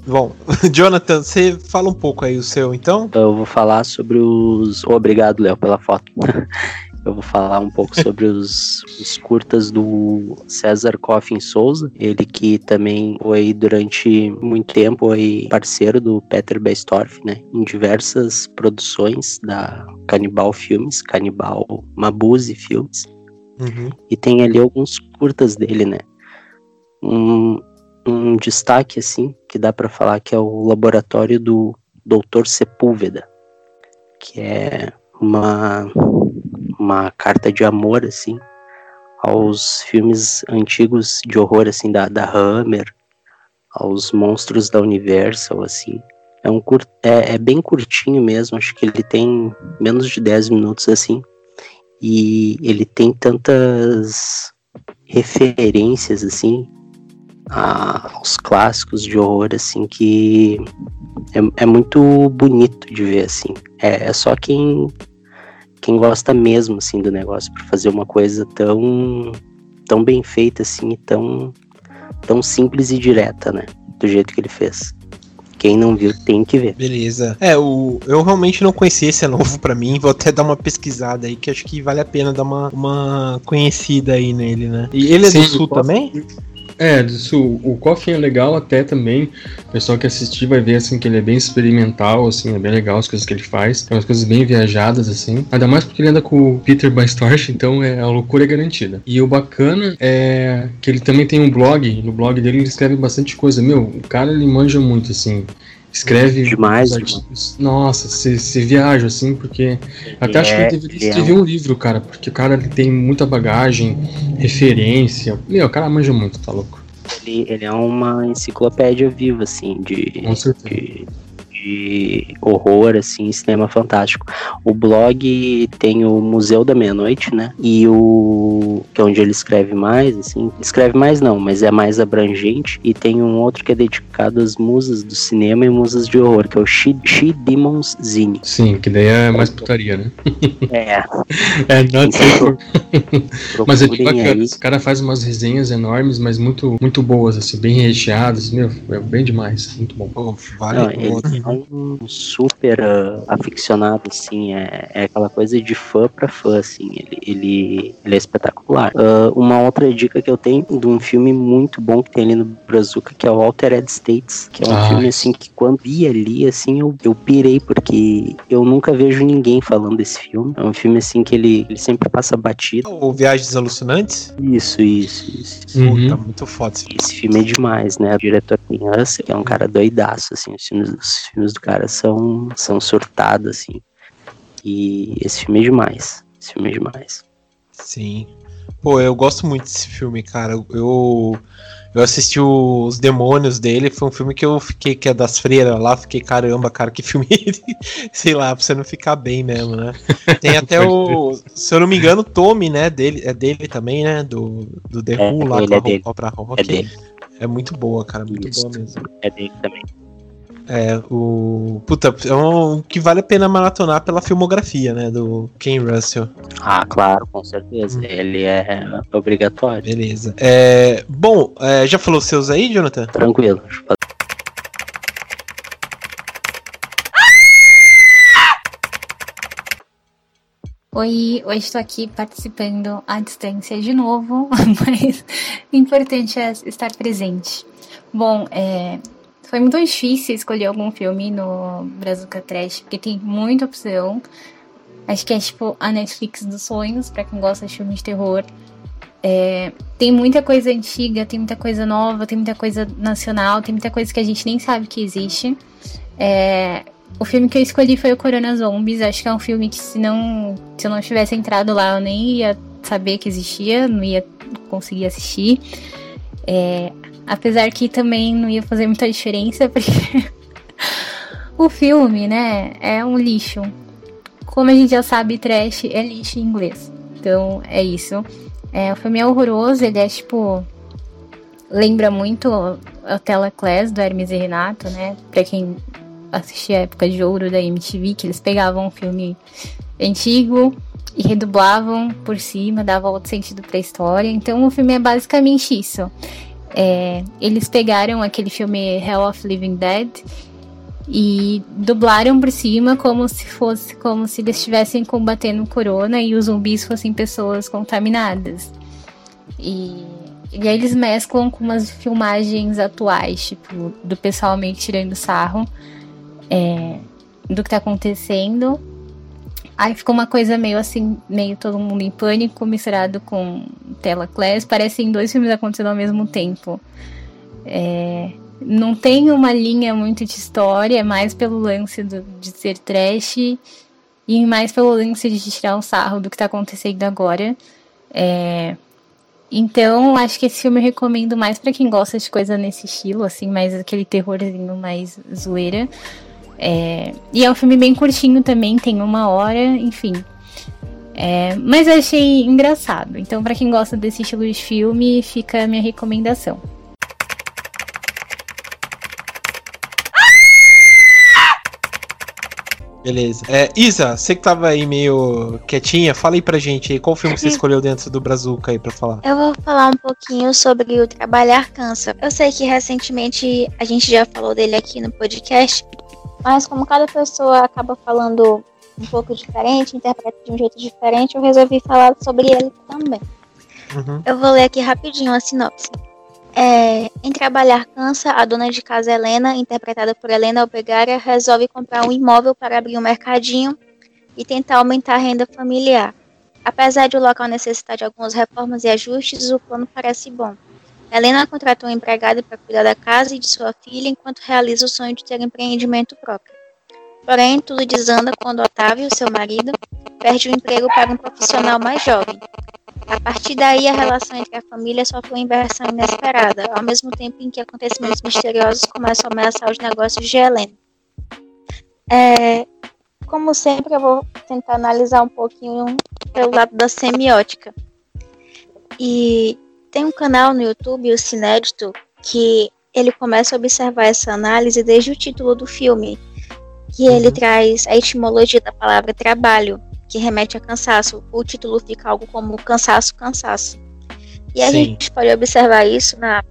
Bom, Jonathan, você fala um pouco aí o seu, então? Eu vou falar sobre os. Obrigado, Léo, pela foto. Eu vou falar um pouco sobre os, os curtas do César Coffin Souza, ele que também foi durante muito tempo foi parceiro do Peter Bestorff, né, em diversas produções da Canibal Filmes, Canibal Mabuse Filmes. Uhum. E tem ali alguns curtas dele, né? Um, um destaque assim que dá para falar que é o laboratório do Dr. Sepúlveda, que é uma uma carta de amor, assim, aos filmes antigos de horror, assim, da, da Hammer, aos monstros da Universal, assim. É, um cur... é, é bem curtinho mesmo, acho que ele tem menos de 10 minutos, assim. E ele tem tantas referências, assim, aos clássicos de horror, assim, que é, é muito bonito de ver, assim. É, é só quem quem gosta mesmo assim do negócio para fazer uma coisa tão tão bem feita assim, tão tão simples e direta, né? Do jeito que ele fez. Quem não viu tem que ver. Beleza. É, o, eu realmente não conhecia esse é novo para mim. Vou até dar uma pesquisada aí, que acho que vale a pena dar uma, uma conhecida aí nele, né? E ele é Sim, do sul também? É, isso, o Coffin é legal até também. O pessoal que assistir vai ver assim que ele é bem experimental, assim, é bem legal as coisas que ele faz. Tem umas coisas bem viajadas, assim. Ainda mais porque ele anda com o Peter Bystorch, então é, a loucura é garantida. E o bacana é que ele também tem um blog. No blog dele ele escreve bastante coisa. Meu, o cara ele manja muito, assim escreve demais, demais. Nossa, se, viaja assim, porque até é, acho que ele deveria escrever é um... um... livro, cara, porque o cara ele tem muita bagagem, referência. Meu, o cara manja muito, tá louco. Ele, ele é uma enciclopédia viva, assim, de, Com certeza. de de horror, assim, cinema fantástico. O blog tem o Museu da Meia-Noite, né? E o. que é onde ele escreve mais, assim. Escreve mais não, mas é mais abrangente. E tem um outro que é dedicado às musas do cinema e musas de horror, que é o She, She Demons Zine. Sim, que daí é mais putaria, né? É. é, não sei. mas é bacana. Aí. Esse cara faz umas resenhas enormes, mas muito, muito boas, assim, bem recheadas. Meu, é bem demais. Muito bom. Pô, vale não, ele, um super uh, aficionado, assim, é, é aquela coisa de fã pra fã, assim, ele, ele, ele é espetacular. Uh, uma outra dica que eu tenho de um filme muito bom que tem ali no Brazuca, que é o Altered States, que é um ah. filme, assim, que quando vi ali, assim, eu, eu pirei, porque eu nunca vejo ninguém falando desse filme. É um filme, assim, que ele, ele sempre passa batido. O Viagens Alucinantes? Isso, isso, isso. Uhum. Puta, muito foda esse filme. Esse filme é demais, né? O diretor tem que é um cara doidaço, assim, os filmes, os filmes filmes do cara são, são surtados, assim. E esse filme é demais. Esse filme é demais. Sim. Pô, eu gosto muito desse filme, cara. Eu, eu assisti Os Demônios dele, foi um filme que eu fiquei, que é das freiras lá, fiquei, caramba, cara, que filme. Sei lá, pra você não ficar bem mesmo, né? Tem até o. Se eu não me engano, Tommy, né? Dele, é dele também, né? Do, do The é, Who lá com a é dele. Rock. É dele. É muito boa, cara, muito Isso. boa mesmo. É dele também. É, o. Puta, é um que vale a pena maratonar pela filmografia, né? Do Ken Russell. Ah, claro, com certeza. Hum. Ele é obrigatório. Beleza. É, bom, é, já falou os seus aí, Jonathan? Tranquilo. Oi, hoje estou aqui participando à distância de novo, mas o importante é estar presente. Bom, é, foi muito difícil escolher algum filme no Brazuca Trash, porque tem muita opção. Acho que é tipo a Netflix dos sonhos, pra quem gosta de filme de terror. É, tem muita coisa antiga, tem muita coisa nova, tem muita coisa nacional, tem muita coisa que a gente nem sabe que existe. É, o filme que eu escolhi foi o Corona Zombies. Acho que é um filme que se não, se eu não tivesse entrado lá, eu nem ia saber que existia, não ia conseguir assistir. É, apesar que também não ia fazer muita diferença, porque o filme, né, é um lixo. Como a gente já sabe, trash é lixo em inglês. Então é isso. É, o filme é horroroso, ele é tipo. Lembra muito a Tela Class do Hermes e Renato, né? Pra quem assistia a época de ouro da MTV, que eles pegavam um filme antigo e redublavam por cima, davam outro sentido pra história. Então o filme é basicamente isso. É, eles pegaram aquele filme Hell of Living Dead e dublaram por cima como se fosse como se eles estivessem combatendo o corona e os zumbis fossem pessoas contaminadas. E, e aí eles mesclam com umas filmagens atuais, tipo, do pessoal meio que tirando sarro é, do que tá acontecendo. Aí ficou uma coisa meio assim, meio todo mundo em pânico, misturado com tela class. Parecem dois filmes acontecendo ao mesmo tempo. É, não tem uma linha muito de história, é mais pelo lance do, de ser trash e mais pelo lance de tirar um sarro do que tá acontecendo agora. É, então, acho que esse filme eu recomendo mais para quem gosta de coisa nesse estilo, assim, mais aquele terrorzinho mais zoeira. É, e é um filme bem curtinho também, tem uma hora, enfim. É, mas eu achei engraçado. Então, para quem gosta desse estilo de filme, fica a minha recomendação. Beleza. É, Isa, você que tava aí meio quietinha, fala aí pra gente aí, qual filme você escolheu dentro do Brazuca aí pra falar? Eu vou falar um pouquinho sobre o Trabalhar Cansa. Eu sei que recentemente a gente já falou dele aqui no podcast, mas como cada pessoa acaba falando um pouco diferente, interpreta de um jeito diferente, eu resolvi falar sobre ele também. Uhum. Eu vou ler aqui rapidinho a sinopse. É, em Trabalhar Cansa, a dona de casa Helena, interpretada por Helena Albegária, resolve comprar um imóvel para abrir um mercadinho e tentar aumentar a renda familiar. Apesar de o local necessitar de algumas reformas e ajustes, o plano parece bom. Helena contratou um empregado para cuidar da casa e de sua filha enquanto realiza o sonho de ter empreendimento próprio. Porém, tudo desanda quando Otávio, seu marido, perde o emprego para um profissional mais jovem. A partir daí, a relação entre a família sofre uma inversão inesperada, ao mesmo tempo em que acontecimentos misteriosos começam a ameaçar os negócios de Helena. É, como sempre, eu vou tentar analisar um pouquinho pelo lado da semiótica. E tem um canal no YouTube, o Cinédito, que ele começa a observar essa análise desde o título do filme, que ele Uhum. traz a etimologia da palavra trabalho, que remete a cansaço. O título fica algo como cansaço, cansaço. E a Sim. gente pode observar isso na,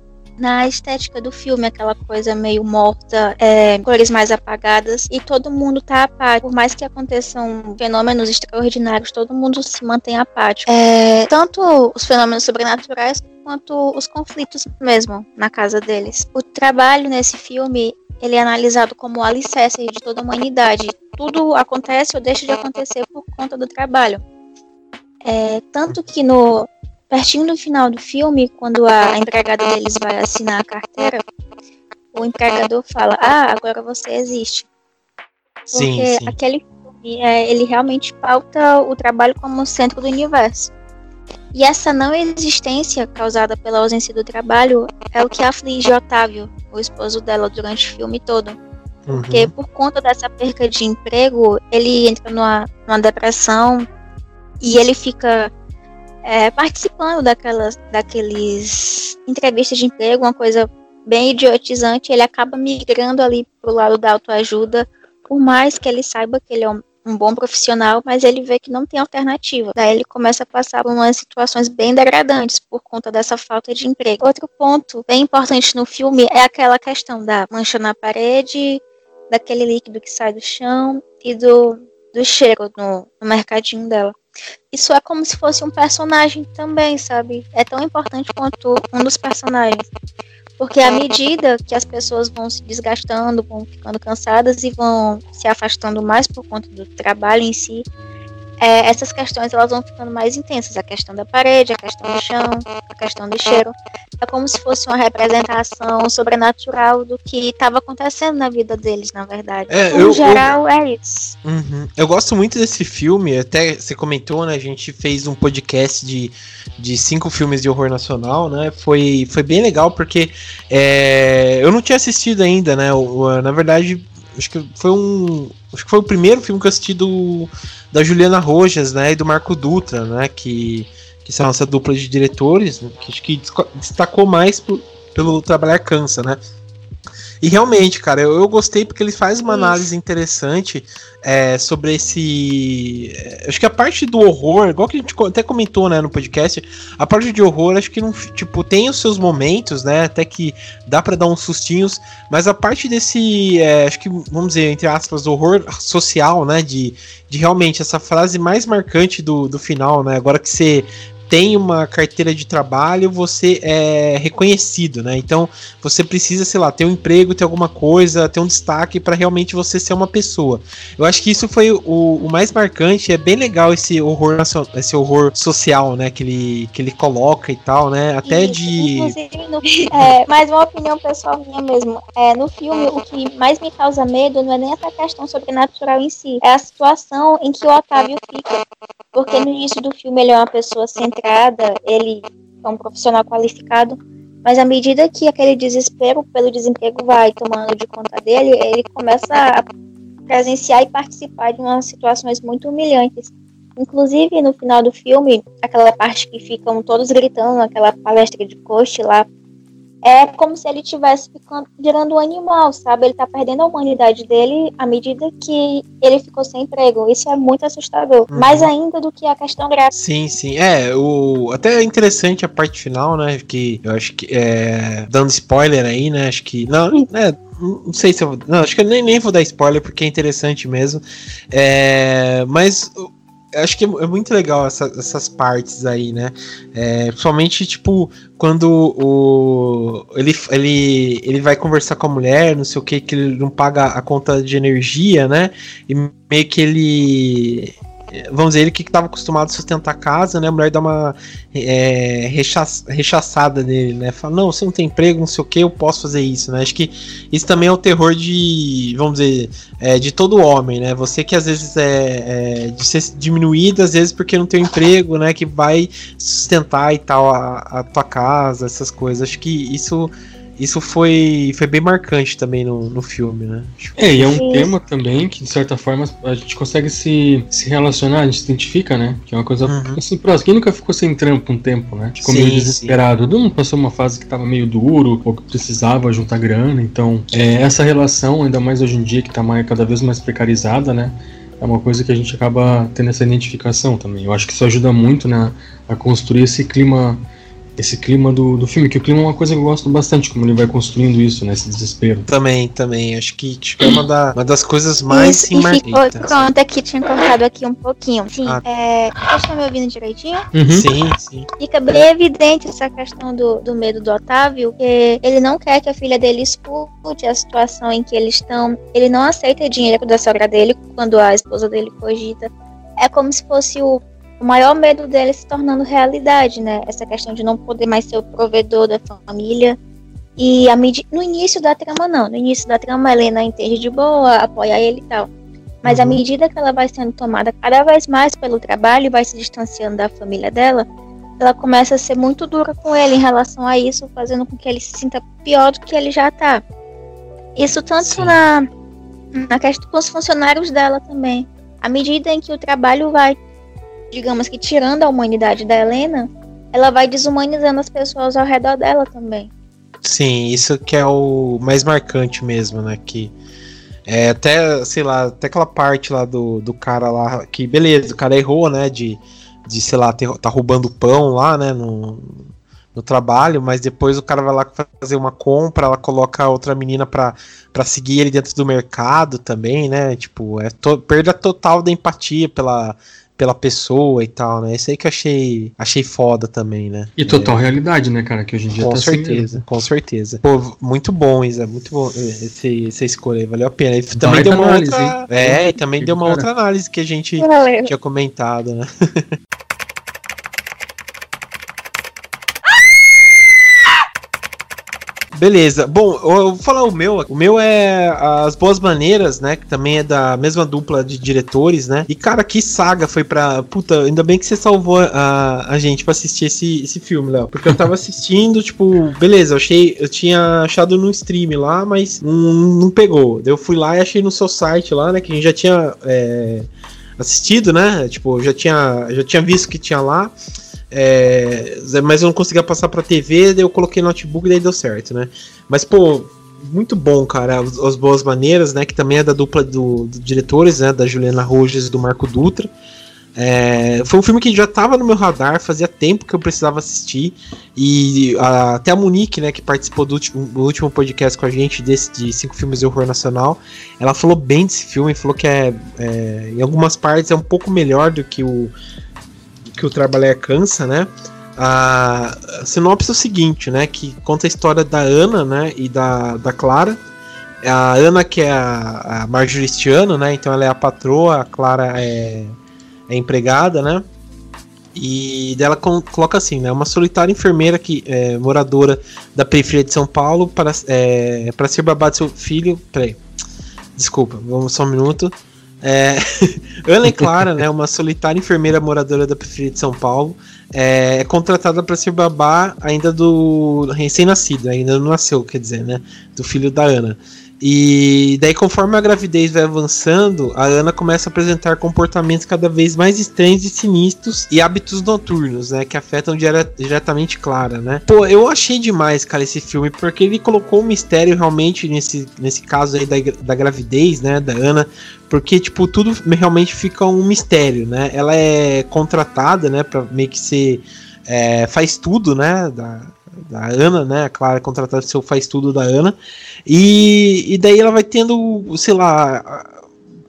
na estética do filme, aquela coisa meio morta, é, cores mais apagadas, e todo mundo tá apático. Por mais que aconteçam fenômenos extraordinários, todo mundo se mantém apático. É, tanto os fenômenos sobrenaturais quanto os conflitos mesmo na casa deles. O trabalho nesse filme ele é analisado como o alicerce de toda a humanidade. Tudo acontece ou deixa de acontecer por conta do trabalho. É, tanto que no pertinho do final do filme, quando a empregada deles vai assinar a carteira, o empregador fala: Ah, agora você existe. Sim, Porque sim. aquele filme, é, ele realmente pauta o trabalho como centro do universo. E essa não existência causada pela ausência do trabalho é o que aflige Otávio, o esposo dela, durante o filme todo. Uhum. Porque por conta dessa perca de emprego, ele entra numa, numa depressão e ele fica é, participando daquelas, daqueles entrevistas de emprego, uma coisa bem idiotizante, ele acaba migrando ali pro lado da autoajuda, por mais que ele saiba que ele é um, um bom profissional, mas ele vê que não tem alternativa. Daí ele começa a passar por umas situações bem degradantes por conta dessa falta de emprego. Outro ponto bem importante no filme é aquela questão da mancha na parede, daquele líquido que sai do chão e do, do cheiro no, no mercadinho dela. Isso é como se fosse um personagem também, sabe? É tão importante quanto um dos personagens. Porque à medida que as pessoas vão se desgastando, vão ficando cansadas e vão se afastando mais por conta do trabalho em si, é, essas questões elas vão ficando mais intensas. A questão da parede, a questão do chão, a questão do cheiro. É como se fosse uma representação sobrenatural do que estava acontecendo na vida deles, na verdade. É, no eu- geral, é isso. Uhum. Eu gosto muito desse filme, até você comentou, né? A gente fez um podcast de, de cinco filmes de horror nacional, né? Foi, foi bem legal porque é, eu não tinha assistido ainda, né? na verdade, acho que foi um. Acho que foi o primeiro filme que eu assisti do, da Juliana Rojas, né? E do Marco Dutra, né? Que, que são essa dupla de diretores, né, que acho que destacou mais por- pelo Trabalhar Cansa, né? E realmente, cara, eu, eu gostei porque ele faz uma Isso. análise interessante é, sobre esse. é, Acho que a parte do horror, igual que a gente até comentou né, no podcast, a parte de horror acho que não. Tipo, tem os seus momentos, né? Até que dá pra dar uns sustinhos, mas a parte desse. é, acho que, vamos dizer, entre aspas, horror social, né? De, de realmente essa frase mais marcante do, do final, né? Agora que você tem uma carteira de trabalho, você é reconhecido, né? Então você precisa, sei lá, ter um emprego, ter alguma coisa, ter um destaque para realmente você ser uma pessoa. Eu acho que isso foi o, o mais marcante, é bem legal esse horror esse horror social, né, que ele, que ele coloca e tal, né? Até Isso, de Inclusive, no, é, mais uma opinião pessoal minha mesmo. É, no filme, o que mais me causa medo não é nem essa questão sobrenatural em si, é a situação em que o Otávio fica. Porque no início do filme ele é uma pessoa centrada, ele é um profissional qualificado, mas à medida que aquele desespero pelo desemprego vai tomando de conta dele, ele começa a presenciar e participar de umas situações muito humilhantes. Inclusive, no final do filme, aquela parte que ficam todos gritando, aquela palestra de coach lá, é como se ele estivesse ficando virando um animal, sabe? Ele tá perdendo a humanidade dele à medida que ele ficou sem emprego. Isso é muito assustador. Uhum. Mais ainda do que a questão gráfica. Sim, sim. É, o até é interessante a parte final, né? Que eu acho que é dando spoiler aí, né? Acho que não, né? Não sei se eu não, acho que eu nem, nem vou dar spoiler porque é interessante mesmo. É, mas acho que é é muito legal essa- essas partes aí, né? É, principalmente tipo quando o ele, ele ele vai conversar com a mulher, não sei o que, que ele não paga a conta de energia, né? E meio que ele vamos dizer, ele que estava acostumado a sustentar a casa, né? A mulher dá uma é, recha- rechaçada nele, né? Fala, não, você não tem emprego, não sei o que, eu posso fazer isso, né? Acho que isso também é o terror de, vamos dizer, é, de todo homem, né? Você que às vezes é, é de ser diminuído, às vezes porque não tem um emprego, né? Que vai sustentar e tal a, a tua casa, essas coisas. Acho que isso isso foi, foi bem marcante também no, no filme, né? É, e é um tema também que, de certa forma, a gente consegue se, se relacionar, a gente se identifica, né? Que é uma coisa Uhum. assim, próxima. Quem nunca ficou sem trampo um tempo, né? Ficou meio Sim, desesperado. Todo mundo passou uma fase que tava meio duro, ou que precisava juntar grana. Então, é, essa relação, ainda mais hoje em dia, que tá mais, cada vez mais precarizada, né? É uma coisa que a gente acaba tendo essa identificação também. Eu acho que isso ajuda muito, né? A construir esse clima. Esse clima do, do filme, que o clima é uma coisa que eu gosto bastante, como ele vai construindo isso, né? Esse desespero. Também, também. Acho que, que é uma, da- uma das coisas mais Isso, sim, e ficou, pronto, aqui tinha cortado aqui um pouquinho. Sim, Ah. é, vocês estão me ouvindo direitinho? Uhum. Sim, sim. Fica bem evidente essa questão do, do medo do Otávio, que ele não quer que a filha dele escute a situação em que eles estão. Ele não aceita dinheiro da sogra dele quando a esposa dele cogita. É como se fosse o, o maior medo dele se tornando realidade, né? Essa questão de não poder mais ser o provedor da família. E a medi- no início da trama, não. No início da trama, a Helena entende de boa, apoia ele e tal. Mas à Uhum. medida que ela vai sendo tomada cada vez mais pelo trabalho e vai se distanciando da família dela, ela começa a ser muito dura com ele em relação a isso, fazendo com que ele se sinta pior do que ele já tá. Isso tanto Sim. na, na questão com os funcionários dela também. À medida em que o trabalho vai digamos que tirando a humanidade da Helena, ela vai desumanizando as pessoas ao redor dela também. Sim, isso que é o mais marcante mesmo, né? Que é até, sei lá, até aquela parte lá do, do cara lá, que beleza, o cara errou, né? De, de sei lá, ter, tá roubando pão lá, né? No, no trabalho, mas depois o cara vai lá fazer uma compra, ela coloca outra menina pra, pra seguir ele dentro do mercado também, né? Tipo, é to perda total da empatia pela, pela pessoa e tal, né? Isso aí que eu achei, achei foda também, né? E total é, realidade, né, cara? Que hoje em dia com tá certeza, assim, com certeza. Pô, muito bom, Isa, muito bom esse, esse escolha, valeu a pena. E também deu uma análise, outra, é, e também deu uma cara. outra análise que a gente valeu. tinha comentado, né? Beleza. Bom, eu vou falar o meu. O meu é As Boas Maneiras, né? Que também é da mesma dupla de diretores, né? E, cara, que saga foi pra. Puta, ainda bem que você salvou a, a gente pra assistir esse, esse filme, Léo. Porque eu tava assistindo, tipo, beleza, eu achei. Eu tinha achado no stream lá, mas não, não pegou. Eu fui lá e achei no seu site lá, né? Que a gente já tinha. É, assistido, né? Tipo, já tinha, já tinha visto que tinha lá. É, mas eu não conseguia passar pra TV, daí eu coloquei no notebook e daí deu certo, né? Mas, pô, muito bom, cara. As, as Boas Maneiras, né? Que também é da dupla do, do diretores, né? Da Juliana Rojas e do Marco Dutra. É, foi um filme que já estava no meu radar, fazia tempo que eu precisava assistir. E a, até a Monique, né, que participou do último, do último podcast com a gente, desse de cinco filmes de horror nacional, ela falou bem desse filme, falou que é, é em algumas partes é um pouco melhor do que o que o Trabalhar Cansa, né? A, sinopse é o seguinte, né? Que conta a história da Ana, né? E da, da Clara. A Ana, que é a, a Marjoristiano, né? Então ela é a patroa, a Clara é, é empregada, né? E dela coloca assim, né? Uma solitária enfermeira que é moradora da periferia de São Paulo para, é, para ser babá de seu filho. Peraí. Desculpa, vamos só um minuto. É, Ana e Clara, né, uma solitária enfermeira moradora da periferia de São Paulo, é, é contratada para ser babá ainda do recém-nascido, ainda não nasceu, quer dizer, né, do filho da Ana. E daí, conforme a gravidez vai avançando, a Ana começa a apresentar comportamentos cada vez mais estranhos e sinistros e hábitos noturnos, né? Que afetam diretamente Clara, né? Pô, eu achei demais, cara, esse filme, porque ele colocou um mistério realmente nesse, nesse caso aí da, da gravidez, né? Da Ana, porque, tipo, tudo realmente fica um mistério, né? Ela é contratada, né, pra meio que ser. É, faz tudo, né? Da, da Ana, né? A Clara contratada seu faz tudo da Ana. E, e daí ela vai tendo, sei lá,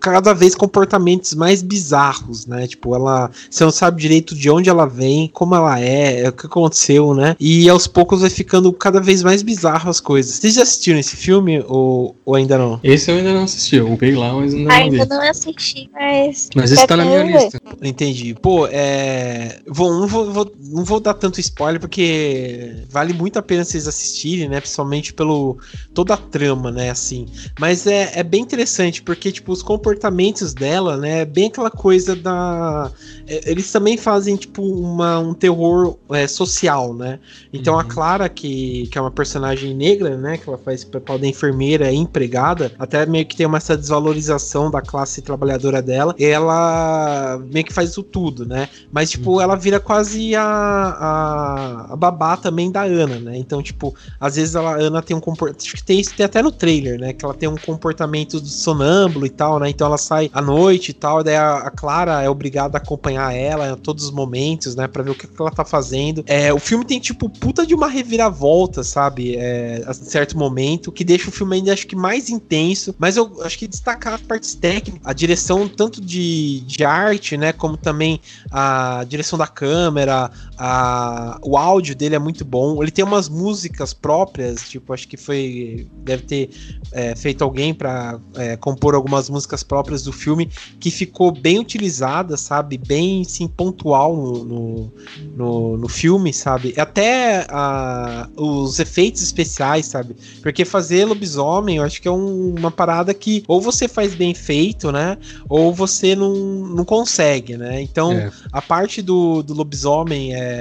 cada vez comportamentos mais bizarros, né? Tipo, ela. Você não sabe direito de onde ela vem, como ela é, o que aconteceu, né? E aos poucos vai ficando cada vez mais bizarro as coisas. Vocês já assistiram esse filme ou, ou ainda não? Esse eu ainda não assisti. Eu peguei lá, mas ainda não. Ainda não assisti, mas. Mas esse tá na minha lista. Entendi. Pô, é. Vou, não, vou, vou, não vou dar tanto spoiler, porque vale muito a pena vocês assistirem, né? Principalmente pelo. toda a trama, né? Assim. Mas é, é bem interessante, porque, tipo, os comportamentos comportamentos dela, né? Bem aquela coisa da. É, eles também fazem, tipo, uma, um terror é, social, né? Então uhum. a Clara, que, que é uma personagem negra, né? Que ela faz papel da enfermeira e empregada, até meio que tem uma essa desvalorização da classe trabalhadora dela. Ela meio que faz isso tudo, né? Mas, tipo, uhum. ela vira quase a, a, a, babá também da Ana, né? Então, tipo, às vezes ela, a Ana tem um comportamento. Acho que tem isso tem até no trailer, né? Que ela tem um comportamento de sonâmbulo e tal, né? Então então ela sai à noite e tal, daí a, a Clara é obrigada a acompanhar ela em todos os momentos, né, pra ver o que, que ela tá fazendo. É, o filme tem, tipo, puta de uma reviravolta, sabe, é, a certo momento, que deixa o filme ainda, acho que mais intenso, mas eu acho que destacar as partes técnicas, a direção tanto de, de arte, né, como também a direção da câmera, a, o áudio dele é muito bom, ele tem umas músicas próprias, tipo, acho que foi, deve ter é, feito alguém para é, compor algumas músicas próprias do filme que ficou bem utilizada, sabe? Bem, sim, pontual no, no, no, no filme, sabe? Até a, os efeitos especiais, sabe? Porque fazer lobisomem, eu acho que é um, uma parada que ou você faz bem feito, né? Ou você não, não consegue, né? Então, é. a parte do, do lobisomem é.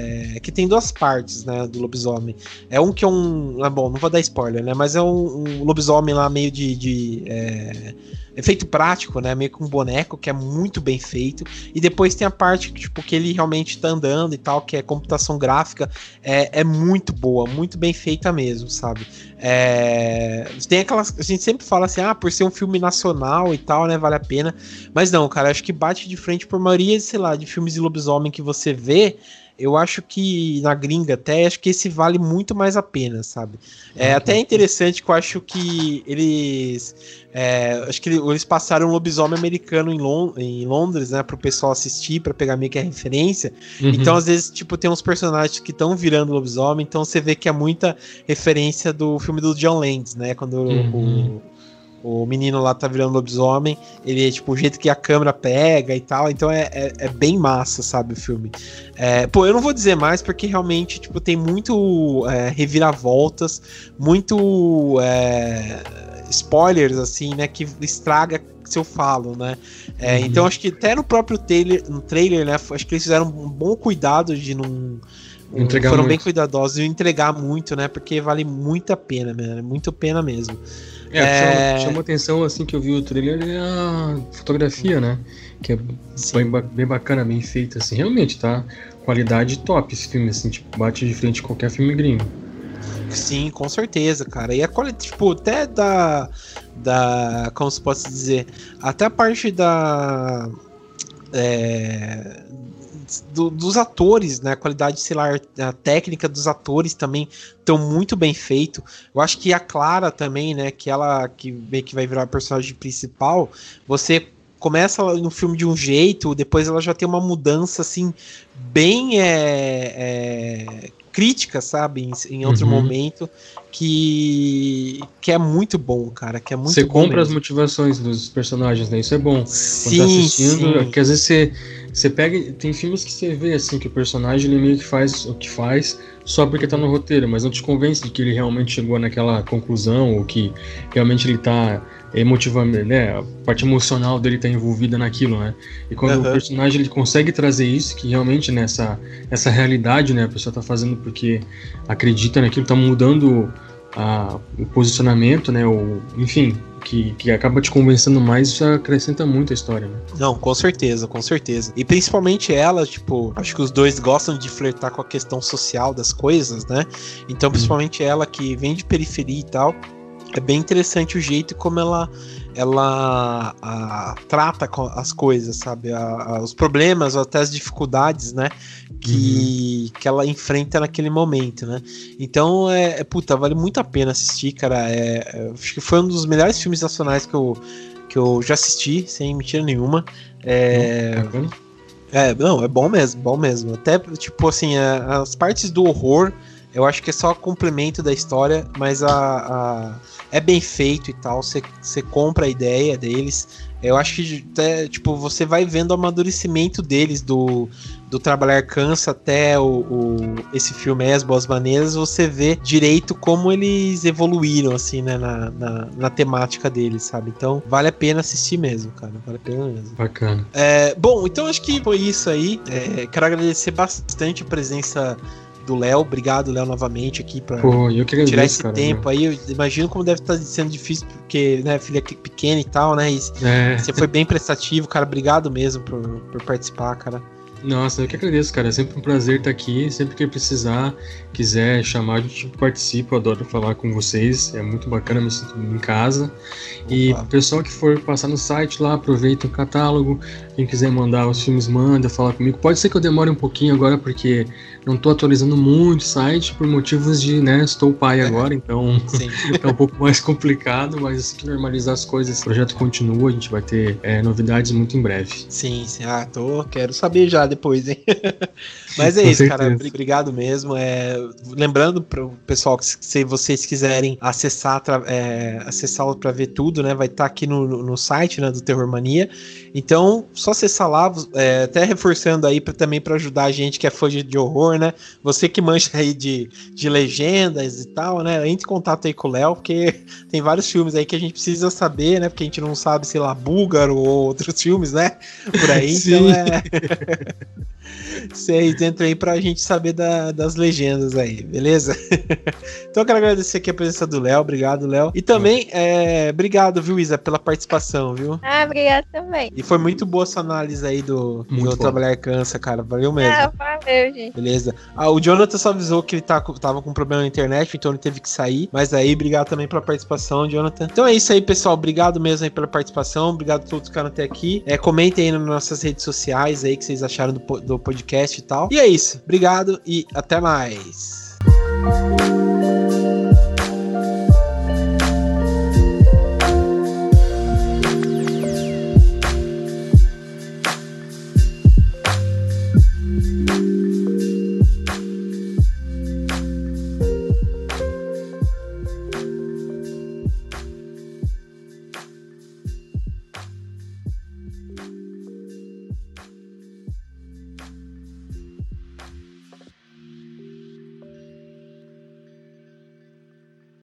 Que tem duas partes, né? Do lobisomem. É um que é um. Ah, bom, não vou dar spoiler, né? Mas é um, um lobisomem lá meio de. de é, efeito prático, né? Meio com um boneco, que é muito bem feito. E depois tem a parte tipo, que ele realmente tá andando e tal, que é computação gráfica. É, é muito boa, muito bem feita mesmo, sabe? É, tem aquelas. A gente sempre fala assim, ah, por ser um filme nacional e tal, né? Vale a pena. Mas não, cara, acho que bate de frente por maioria, sei lá, de filmes de lobisomem que você vê eu acho que na gringa até, acho que esse vale muito mais a pena, sabe? É até interessante que eu acho que eles. É, acho que eles passaram um lobisomem americano em, Lond em Londres, né, pro pessoal assistir, para pegar meio que a referência. Uhum. Então, às vezes, tipo, tem uns personagens que estão virando lobisomem, então você vê que é muita referência do filme do John Landis, né? Quando uhum. o o menino lá tá virando lobisomem, ele é tipo o jeito que a câmera pega e tal, então é, é, é bem massa, sabe, o filme. É, pô, eu não vou dizer mais porque realmente, tipo, tem muito é, reviravoltas, muito é, spoilers, assim, né, que estraga se eu falo, né? É, uhum. Então acho que até no próprio trailer, no trailer, né, acho que eles fizeram um bom cuidado de não Entregar foram muito. bem cuidadosos e entregar muito, né? Porque vale muito a pena, mano. Muito pena mesmo. É, é... Chamou, chamou atenção assim que eu vi o trailer é a fotografia, né? Que é bem, bem, bacana, bem feita, assim. Realmente, tá? Qualidade top esse filme, assim, tipo, bate de frente com qualquer filme gringo. Sim, com certeza, cara. E a qualidade, tipo, até da. da como se possa dizer? Até a parte da. É, do, dos atores, né? A qualidade, sei lá, a técnica dos atores também estão muito bem feito. Eu acho que a Clara também, né? Que ela que que vai virar a personagem principal, você começa no filme de um jeito, depois ela já tem uma mudança assim bem é, é, crítica, sabe, em, em outro uhum. momento que que é muito bom, cara, que é muito Você compra mesmo. as motivações dos personagens, né? Isso é bom. Sim, Quando tá assistindo, sim. que às vezes você você pega. Tem filmes que você vê assim que o personagem ele meio que faz o que faz só porque tá no roteiro, mas não te convence de que ele realmente chegou naquela conclusão ou que realmente ele tá emotivamente, né? A parte emocional dele tá envolvida naquilo, né? E quando uhum. o personagem ele consegue trazer isso, que realmente nessa essa realidade, né? A pessoa tá fazendo porque acredita naquilo, tá mudando a, o posicionamento, né? Ou, enfim, que, que acaba te convencendo mais, isso acrescenta muito a história, né? Não, com certeza, com certeza. E principalmente ela, tipo, acho que os dois gostam de flertar com a questão social das coisas, né? Então, principalmente ela que vem de periferia e tal, é bem interessante o jeito como ela ela a, trata as coisas, sabe? A, a, os problemas até as dificuldades, né? Que, uhum. que ela enfrenta naquele momento, né? Então, é, é puta, vale muito a pena assistir, cara. É, é, acho que foi um dos melhores filmes nacionais que eu, que eu já assisti, sem mentira nenhuma. É, é, não, é bom mesmo, bom mesmo. Até, tipo assim, as partes do horror, eu acho que é só complemento da história, mas a, a é bem feito e tal, você compra a ideia deles. Eu acho que até, tipo, você vai vendo o amadurecimento deles do, do Trabalhar Cansa até o, o, esse filme As Boas Maneiras, você vê direito como eles evoluíram, assim, né, na, na, na, temática deles, sabe? Então, vale a pena assistir mesmo, cara, vale a pena mesmo. Bacana. É, bom, então acho que foi isso aí. É, quero agradecer bastante a presença do Léo. Obrigado, Léo, novamente aqui para tirar esse cara, tempo aí. Eu imagino como deve estar sendo difícil, porque, né, filha pequena e tal, né? E é. Você foi bem prestativo, cara. Obrigado mesmo por, por participar, cara. Nossa, eu que agradeço, cara. É sempre um prazer estar aqui. Sempre que precisar, quiser chamar, a gente participa. Eu adoro falar com vocês. É muito bacana, me sinto em casa. E o pessoal que for passar no site lá, aproveita o catálogo. Quem quiser mandar os filmes, manda, fala comigo. Pode ser que eu demore um pouquinho agora, porque não estou atualizando muito o site por motivos de, né, estou pai é. agora, então é um pouco mais complicado, mas assim que normalizar as coisas, o projeto continua, a gente vai ter é, novidades muito em breve. Sim, sim. Ah, tô, quero saber já depois, hein? Mas é Com isso, certeza. cara. Obrigado mesmo. É, lembrando para o pessoal que se vocês quiserem acessar, é, acessá-lo para ver tudo, né? Vai estar tá aqui no, no site né, do Terror Mania. Então, só acessar lá, é, até reforçando aí pra, também para ajudar a gente que é fã de, de, né? Você que mancha aí de, de legendas e tal, né? Entre em contato aí com o Léo, porque tem vários filmes aí que a gente precisa saber, né? Porque a gente não sabe, sei lá, búlgaro ou outros filmes, né? Por aí. então é. Vocês entram aí pra gente saber da, das legendas aí, beleza? então eu quero agradecer aqui a presença do Léo. Obrigado, Léo. E também, é, obrigado, viu, Isa, pela participação, viu? Ah, obrigado também. E foi muito boa essa análise aí do, Muito do bom. Trabalhar Cansa, cara. Valeu mesmo. Ah, valeu, gente. Beleza. Ah, o Jonathan só avisou que ele tá, tava com problema na internet, então ele teve que sair. Mas aí, obrigado também pela participação, Jonathan. Então é isso aí, pessoal. Obrigado mesmo aí pela participação. Obrigado a todos que ficaram até aqui. É, comentem aí nas nossas redes sociais aí que vocês acharam do, do podcast e tal. E é isso. Obrigado e até mais.